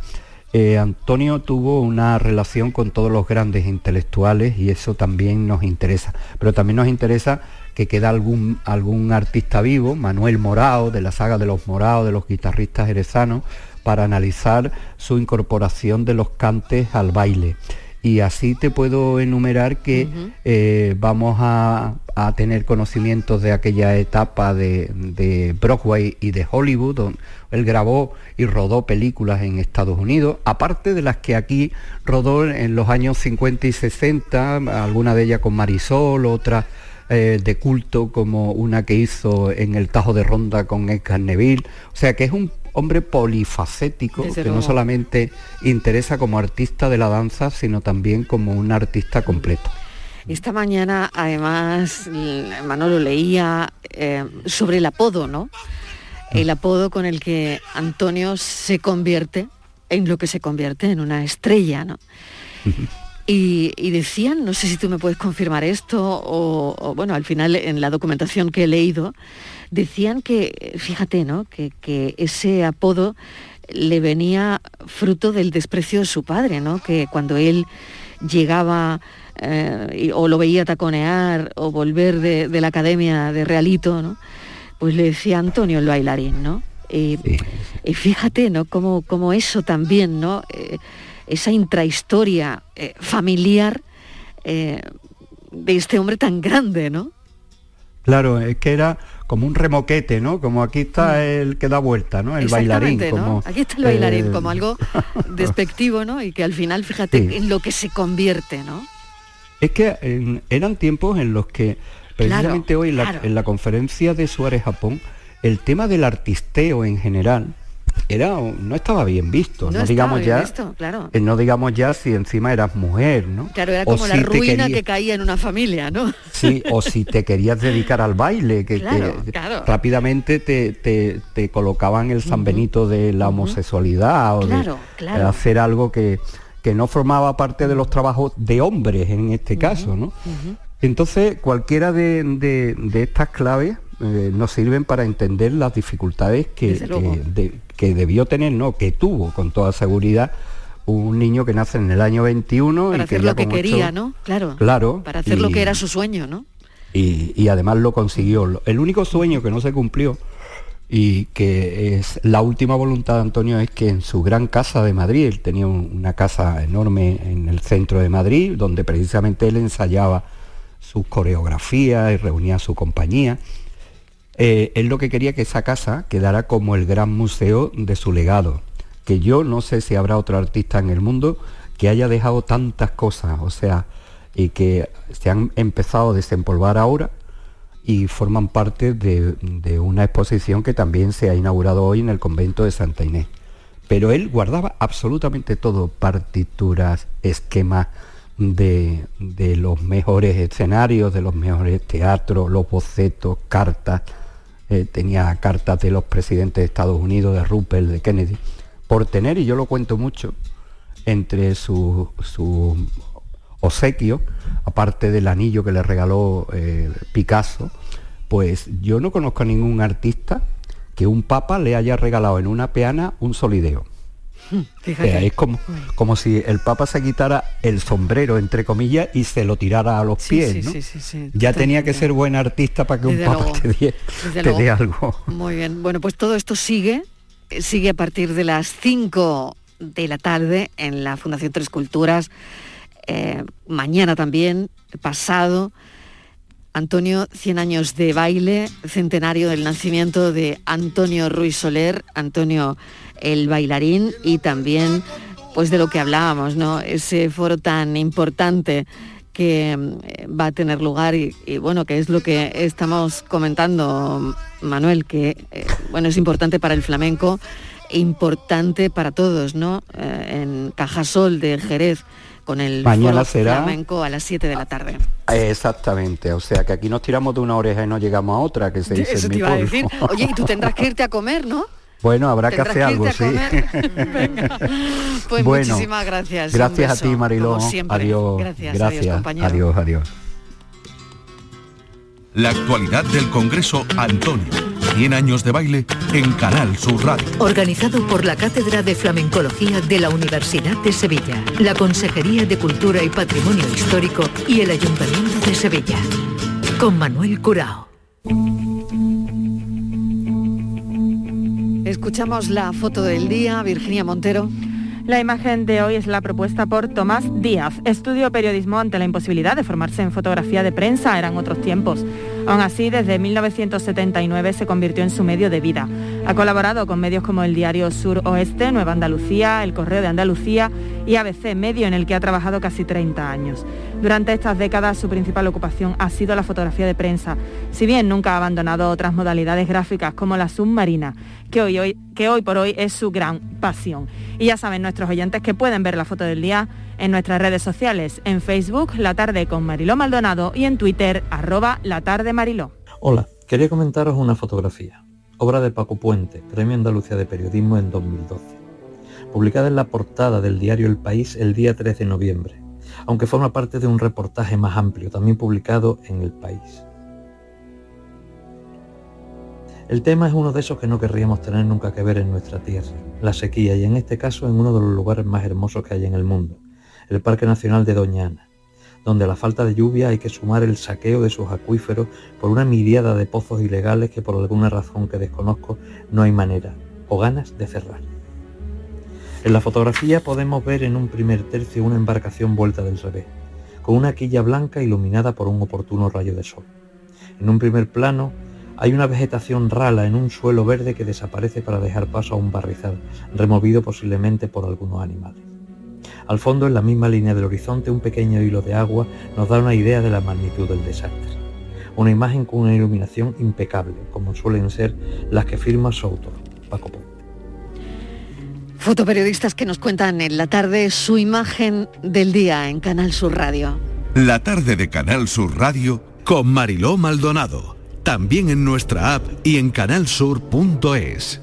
Eh, Antonio tuvo una relación con todos los grandes intelectuales y eso también nos interesa. Pero también nos interesa que queda algún, algún artista vivo, Manuel Morao, de la saga de los Morao, de los guitarristas jerezanos, para analizar su incorporación de los cantes al baile. Y así te puedo enumerar que eh, vamos a, tener conocimientos de aquella etapa de, Broadway y de Hollywood, donde él grabó y rodó películas en Estados Unidos, aparte de las que aquí rodó en los años 50 y 60, alguna de ellas con Marisol, otras eh, de culto como una que hizo en el Tajo de Ronda con Edgar Neville. O sea que es un hombre polifacético que no solamente interesa como artista de la danza, sino también como un artista completo. Esta mañana, además, Manolo leía eh, sobre el apodo, ¿no? El mm. apodo con el que Antonio se convierte en lo que se convierte en una estrella, ¿no? Y, decían, no sé si tú me puedes confirmar esto, o, bueno, al final en la documentación que he leído, decían que, fíjate, ¿no? Que, ese apodo le venía fruto del desprecio de su padre, ¿no? Que cuando él llegaba eh, o lo veía taconear o volver de, la academia de Realito, ¿no? Pues le decía Antonio el bailarín, ¿no? Y, fíjate, ¿no? Como, como eso también, ¿no? Eh, esa intrahistoria eh, familiar eh, de este hombre tan grande, ¿no? Claro, es que era como un remoquete, ¿no? Como aquí está mm. el que da vuelta, ¿no? El bailarín. Como, aquí está el bailarín, eh, como algo despectivo, ¿no? Y que al final, fíjate, en lo que se convierte, ¿no? Es que eran tiempos en los que, precisamente hoy en la conferencia de Suárez Japón, el tema del artisteo en general, era no estaba bien visto no, digamos ya claro. Eh, no digamos ya si encima eras mujer no claro era como la ruina que caía en una familia no sí o si te querías dedicar al baile que, rápidamente te, colocaban el San Benito de la homosexualidad o de, hacer algo que, que no formaba parte de los trabajos de hombres en este caso no entonces cualquiera de, de estas claves eh, nos sirven para entender las dificultades que, que, debió tener, no, que tuvo con toda seguridad un niño que nace en el año 21 para hacer lo que quería, ¿no? Claro. Claro. Para hacer lo que era su sueño, ¿no? Y, además lo consiguió. El único sueño que no se cumplió y que es la última voluntad de Antonio es que en su gran casa de Madrid, él tenía una casa enorme en el centro de Madrid, donde precisamente él ensayaba sus coreografías y reunía a su compañía eh, él lo que quería que esa casa quedara como el gran museo de su legado, que yo no sé si habrá otro artista en el mundo que haya dejado tantas cosas, o sea, y que se han empezado a desempolvar ahora y forman parte de, una exposición que también se ha inaugurado hoy en el convento de Santa Inés. Pero él guardaba absolutamente todo, partituras, esquemas de, de los mejores escenarios, de los mejores teatros, los bocetos, cartas, eh, tenía cartas de los presidentes de Estados Unidos, de Rupert, de Kennedy, por tener, y yo lo cuento mucho, entre su, su obsequio, aparte del anillo que le regaló eh, Picasso, pues yo no conozco a ningún artista que un papa le haya regalado en una peana un solideo. Es como, como si el Papa se quitara el sombrero, entre comillas, y se lo tirara a los pies. ya tenía que ser buen artista para que un Papa te, dé algo. Muy bien. Bueno, pues todo esto sigue, sigue a partir de las 5 de la tarde en la Fundación Tres Culturas. Eh, mañana también, pasado. Antonio, 100 años de baile, centenario del nacimiento de Antonio Ruiz Soler. Antonio el bailarín y también pues de lo que hablábamos, ¿no? Ese foro tan importante que mm, va a tener lugar y, bueno, que es lo que estamos comentando, Manuel, que eh, bueno, es importante para el flamenco, importante para todos, ¿no? Eh, en Cajasol de Jerez con el Mañana será... flamenco a las 7 de la tarde. Exactamente, o sea que aquí nos tiramos de una oreja y no llegamos a otra, que se dice Eso te iba a decir. Oye, y tú tendrás que irte a comer, ¿no? Bueno, habrá que hacer algo, sí. Pues muchísimas gracias. Gracias a ti, Mariló. Adiós. Gracias, gracias. Adiós, adiós, La actualidad del Congreso Antonio. 100 años de baile en Canal Sur Radio. Organizado por la Cátedra de Flamencología de la Universidad de Sevilla, la Consejería de Cultura y Patrimonio Histórico y el Ayuntamiento de Sevilla. Con Manuel Curao. Escuchamos la foto del día, Virginia Montero. La imagen de hoy es la propuesta por Tomás Díaz. Estudio periodismo ante la imposibilidad de formarse en fotografía de prensa, eran otros tiempos. Aún así, desde 1979 se convirtió en su medio de vida. Ha colaborado con medios como el Diario Sur Oeste, Nueva Andalucía, El Correo de Andalucía y ABC, medio en el que ha trabajado casi 30 años. Durante estas décadas su principal ocupación ha sido la fotografía de prensa, si bien nunca ha abandonado otras modalidades gráficas como la submarina, que hoy, que hoy por hoy es su gran pasión. Y ya saben nuestros oyentes que pueden ver la foto del día en nuestras redes sociales, en Facebook, La Tarde con Mariló Maldonado y en Twitter, arroba La Tarde Mariló. Hola, quería comentaros una fotografía, obra de Paco Puente, Premio Andalucía de Periodismo en 2012, publicada en la portada del diario El País el día 13 de noviembre aunque forma parte de un reportaje más amplio, también publicado en El País. El tema es uno de esos que no querríamos tener nunca que ver en nuestra tierra, la sequía, y en este caso en uno de los lugares más hermosos que hay en el mundo, el Parque Nacional de Doña Ana, donde la falta de lluvia hay que sumar el saqueo de sus acuíferos por una miriada de pozos ilegales que por alguna razón que desconozco no hay manera o ganas de cerrar. En la fotografía podemos ver en un primer tercio una embarcación vuelta del revés, con una quilla blanca iluminada por un oportuno rayo de sol. En un primer plano hay una vegetación rala en un suelo verde que desaparece para dejar paso a un barrizal, removido posiblemente por algunos animales. Al fondo, en la misma línea del horizonte, un pequeño hilo de agua nos da una idea de la magnitud del desastre. Una imagen con una iluminación impecable, como suelen ser las que firma su autor, Paco Pons. Fotoperiodistas que nos cuentan en la tarde su imagen del día en Canal Sur Radio. La tarde de Canal Sur Radio con Mariló Maldonado. También en nuestra app y en canalsur.es.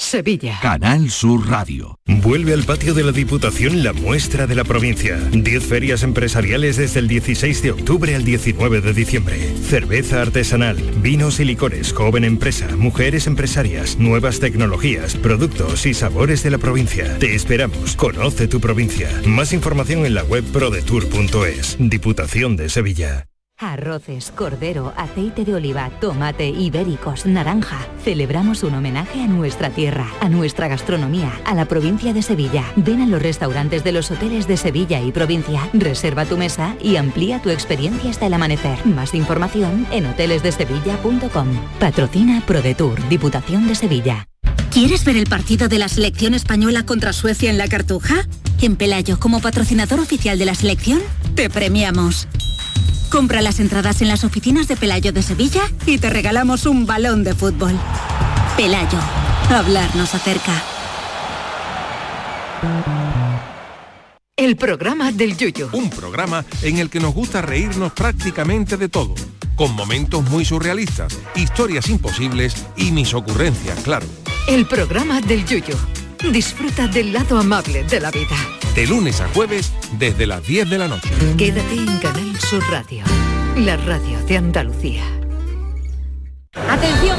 Sevilla. Canal Sur Radio. Vuelve al patio de la Diputación la muestra de la provincia. 10 ferias empresariales desde el 16 de octubre al 19 de diciembre. Cerveza artesanal, vinos y licores, joven empresa, mujeres empresarias, nuevas tecnologías, productos y sabores de la provincia. Te esperamos. Conoce tu provincia. Más información en la web prodetour.es. Diputación de Sevilla. Arroces, cordero, aceite de oliva, tomate, ibéricos, naranja. Celebramos un homenaje a nuestra tierra, a nuestra gastronomía, a la provincia de Sevilla. Ven a los restaurantes de los hoteles de Sevilla y provincia, reserva tu mesa y amplía tu experiencia hasta el amanecer. Más información en hotelesdesevilla.com. Patrocina ProDetour, Diputación de Sevilla. ¿Quieres ver el partido de la selección española contra Suecia en la Cartuja? En Pelayo, como patrocinador oficial de la selección, te premiamos. Compra las entradas en las oficinas de Pelayo de Sevilla y te regalamos un balón de fútbol. Pelayo, hablarnos acerca. El programa del Yuyo. Un programa en el que nos gusta reírnos prácticamente de todo, con momentos muy surrealistas, historias imposibles y mis ocurrencias, claro. El programa del Yuyo. Disfruta del lado amable de la vida. De lunes a jueves desde las 10 de la noche. Quédate en Canal Sur Radio, la radio de Andalucía. Atención,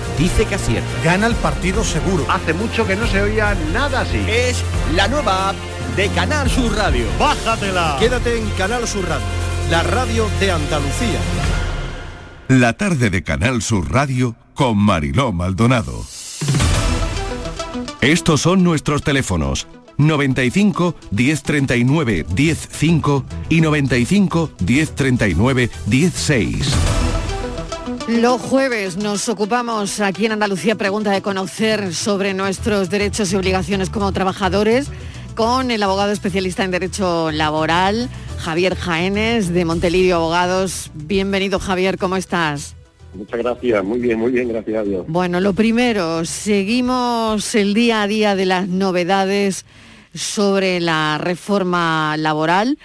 dice que acierta. Gana el partido seguro. Hace mucho que no se oía nada así. Es la nueva app de Canal Sur Radio. Bájatela. Quédate en Canal Sur Radio, la radio de Andalucía. La tarde de Canal Sur Radio con Mariló Maldonado. Estos son nuestros teléfonos 95 1039 105 y 95 1039 16. Los jueves nos ocupamos aquí en Andalucía Pregunta de conocer sobre nuestros derechos y obligaciones como trabajadores con el abogado especialista en Derecho Laboral, Javier Jaénes, de Montelirio Abogados. Bienvenido Javier, ¿cómo estás? Muchas gracias, muy bien, muy bien, gracias a Dios. Bueno, lo primero, seguimos el día a día de las novedades sobre la reforma laboral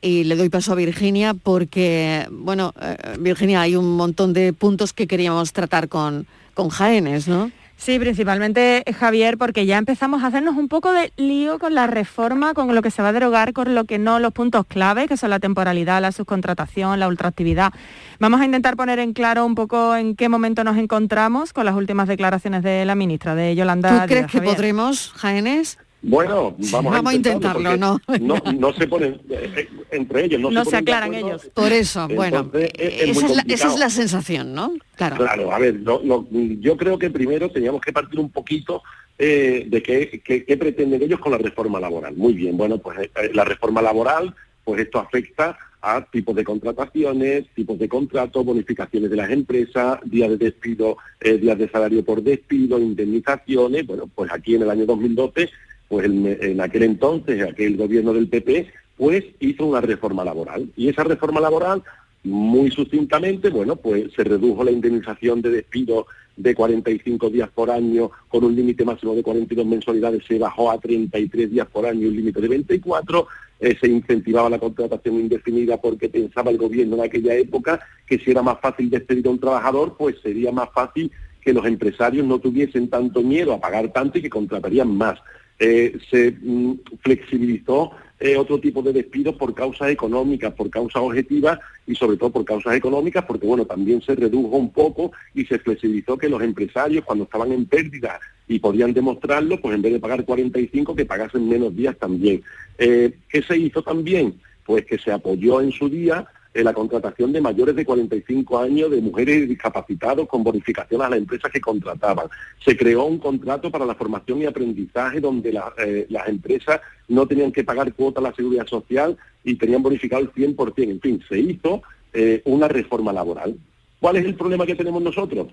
y le doy paso a Virginia porque, bueno, eh, Virginia, hay un montón de puntos que queríamos tratar con, con Jaénes, ¿no? Sí, principalmente eh, Javier, porque ya empezamos a hacernos un poco de lío con la reforma, con lo que se va a derogar, con lo que no, los puntos clave, que son la temporalidad, la subcontratación, la ultraactividad. Vamos a intentar poner en claro un poco en qué momento nos encontramos con las últimas declaraciones de la ministra, de Yolanda. ¿Tú crees que podremos, Jaénes? Bueno, vamos, a, intentarlo, ¿no? ¿no? se ponen eh, eh, entre ellos, no, se, aclaran ellos. Por eso, bueno, esa, es la, sensación, ¿no? Claro. Claro, a ver, yo creo que primero teníamos que partir un poquito eh, de qué, qué, pretenden ellos con la reforma laboral. Muy bien, bueno, pues la reforma laboral, pues esto afecta a tipos de contrataciones, tipos de contratos, bonificaciones de las empresas, días de despido, días de salario por despido, indemnizaciones. Bueno, pues aquí en el año 2012 pues en, aquel entonces, aquel gobierno del PP, pues hizo una reforma laboral. Y esa reforma laboral, muy sucintamente, bueno, pues se redujo la indemnización de despido de 45 días por año con un límite máximo de 42 mensualidades, se bajó a 33 días por año un límite de 24, eh, se incentivaba la contratación indefinida porque pensaba el gobierno en aquella época que si era más fácil despedir a un trabajador, pues sería más fácil que los empresarios no tuviesen tanto miedo a pagar tanto y que contratarían más. Eh, se mm, flexibilizó eh, otro tipo de despidos por causas económicas, por causas objetivas y sobre todo por causas económicas, porque bueno, también se redujo un poco y se flexibilizó que los empresarios cuando estaban en pérdida y podían demostrarlo, pues en vez de pagar 45, que pagasen menos días también. Eh, ¿Qué se hizo también? Pues que se apoyó en su día la contratación de mayores de 45 años de mujeres discapacitados con bonificación a las empresas que contrataban. Se creó un contrato para la formación y aprendizaje donde eh, las empresas no tenían que pagar cuota a la seguridad social y tenían bonificado el 100%. En fin, se hizo eh, una reforma laboral. ¿Cuál es el problema que tenemos nosotros?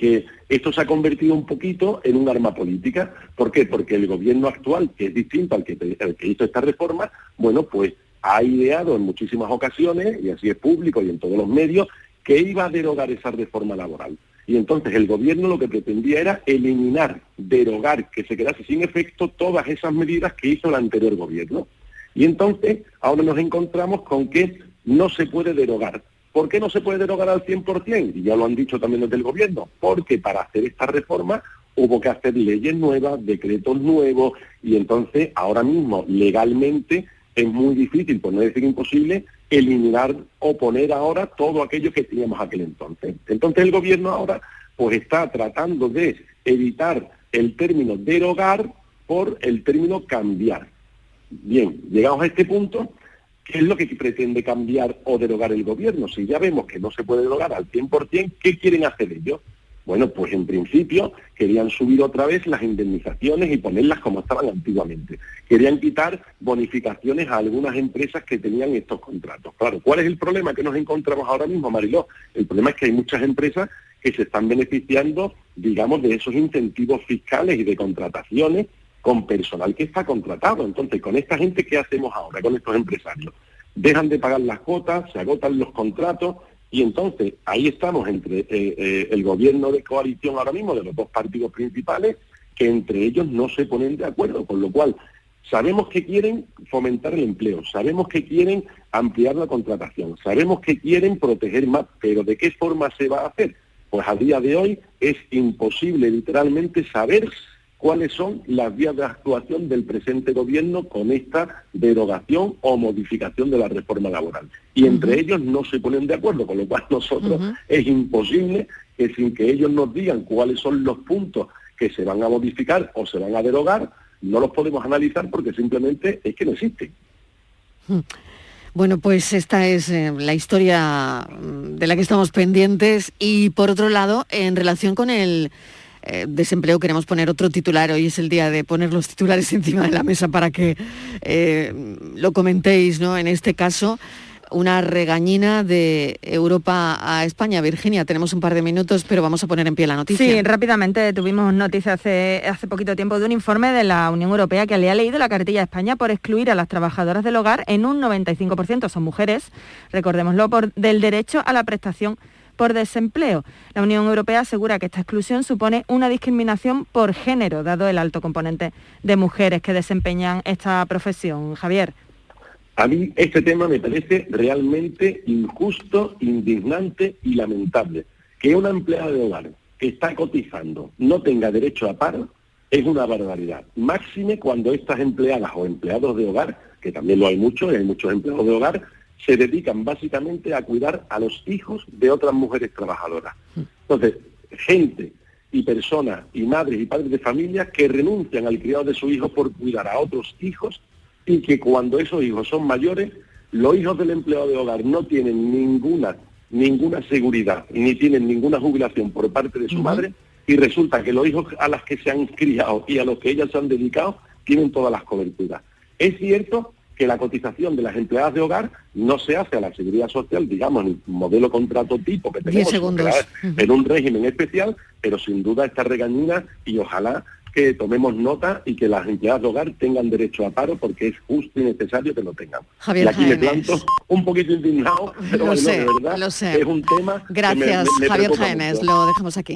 que esto se ha convertido un poquito en un arma política. ¿Por qué? Porque el gobierno actual, que es distinto al que, al que hizo esta reforma, bueno, pues ha ideado en muchísimas ocasiones, y así es público y en todos los medios, que iba a derogar esa reforma laboral. Y entonces el gobierno lo que pretendía era eliminar, derogar, que se quedase sin efecto todas esas medidas que hizo el anterior gobierno. Y entonces ahora nos encontramos con que no se puede derogar. ¿Por qué no se puede derogar al 100%? Y ya lo han dicho también desde el gobierno. Porque para hacer esta reforma hubo que hacer leyes nuevas, decretos nuevos, y entonces ahora mismo legalmente es muy difícil, por no decir imposible, eliminar o poner ahora todo aquello que teníamos aquel entonces. Entonces el gobierno ahora pues está tratando de evitar el término derogar por el término cambiar. Bien, llegamos a este punto, ¿qué es lo que pretende cambiar o derogar el gobierno? Si ya vemos que no se puede derogar al 100%, ¿qué quieren hacer ellos? Bueno, pues en principio querían subir otra vez las indemnizaciones y ponerlas como estaban antiguamente. Querían quitar bonificaciones a algunas empresas que tenían estos contratos. Claro, ¿cuál es el problema que nos encontramos ahora mismo, Mariló? El problema es que hay muchas empresas que se están beneficiando, digamos, de esos incentivos fiscales y de contrataciones con personal que está contratado. Entonces, con esta gente, ¿qué hacemos ahora con estos empresarios? Dejan de pagar las cuotas, se agotan los contratos y entonces ahí estamos entre eh, eh, el gobierno de coalición ahora mismo de los dos partidos principales, que entre ellos no se ponen de acuerdo, con lo cual sabemos que quieren fomentar el empleo, sabemos que quieren ampliar la contratación, sabemos que quieren proteger más, pero ¿de qué forma se va a hacer? Pues a día de hoy es imposible literalmente saber cuáles son las vías de actuación del presente gobierno con esta derogación o modificación de la reforma laboral. Y entre ellos no se ponen de acuerdo, con lo cual nosotros es imposible que sin que ellos nos digan cuáles son los puntos que se van a modificar o se van a derogar, no los podemos analizar porque simplemente es que no existen. Bueno, pues esta es eh, la historia mm, de la que estamos pendientes y por otro lado, en relación con el eh, desempleo queremos poner otro titular. Hoy es el día de poner los titulares encima de la mesa para que eh, lo comentéis, ¿no? En este caso, una regañina de Europa a España. Virginia, tenemos un par de minutos, pero vamos a poner en pie la noticia. Sí, rápidamente tuvimos noticia hace, hace poquito tiempo de un informe de la Unión Europea que le ha leído la cartilla a España por excluir a las trabajadoras del hogar en un 95%, son mujeres, recordémoslo, por, del derecho a la prestación por desempleo. La Unión Europea asegura que esta exclusión supone una discriminación por género, dado el alto componente de mujeres que desempeñan esta profesión. Javier. A mí este tema me parece realmente injusto, indignante y lamentable. Que una empleada de hogar que está cotizando no tenga derecho a paro es una barbaridad. Máxime cuando estas empleadas o empleados de hogar, que también lo hay muchos, hay muchos empleados de hogar, se dedican básicamente a cuidar a los hijos de otras mujeres trabajadoras. Entonces, gente y personas y madres y padres de familia que renuncian al criado de su hijo por cuidar a otros hijos y que cuando esos hijos son mayores, los hijos del empleado de hogar no tienen ninguna ninguna seguridad ni tienen ninguna jubilación por parte de su madre y resulta que los hijos a las que se han criado y a los que ellas se han dedicado tienen todas las coberturas. Es cierto que la cotización de las empleadas de hogar no se hace a la seguridad social, digamos, en modelo contrato tipo que tenemos en un régimen especial, pero sin duda esta regañina y ojalá que tomemos nota y que las empleadas de hogar tengan derecho a paro porque es justo y necesario que lo tengan. Javier y aquí me planto un poquito indignado, pero lo bueno, sé, de verdad lo sé. es un tema Gracias, que me, me Javier preocupa Jaénes. mucho. Lo dejamos aquí.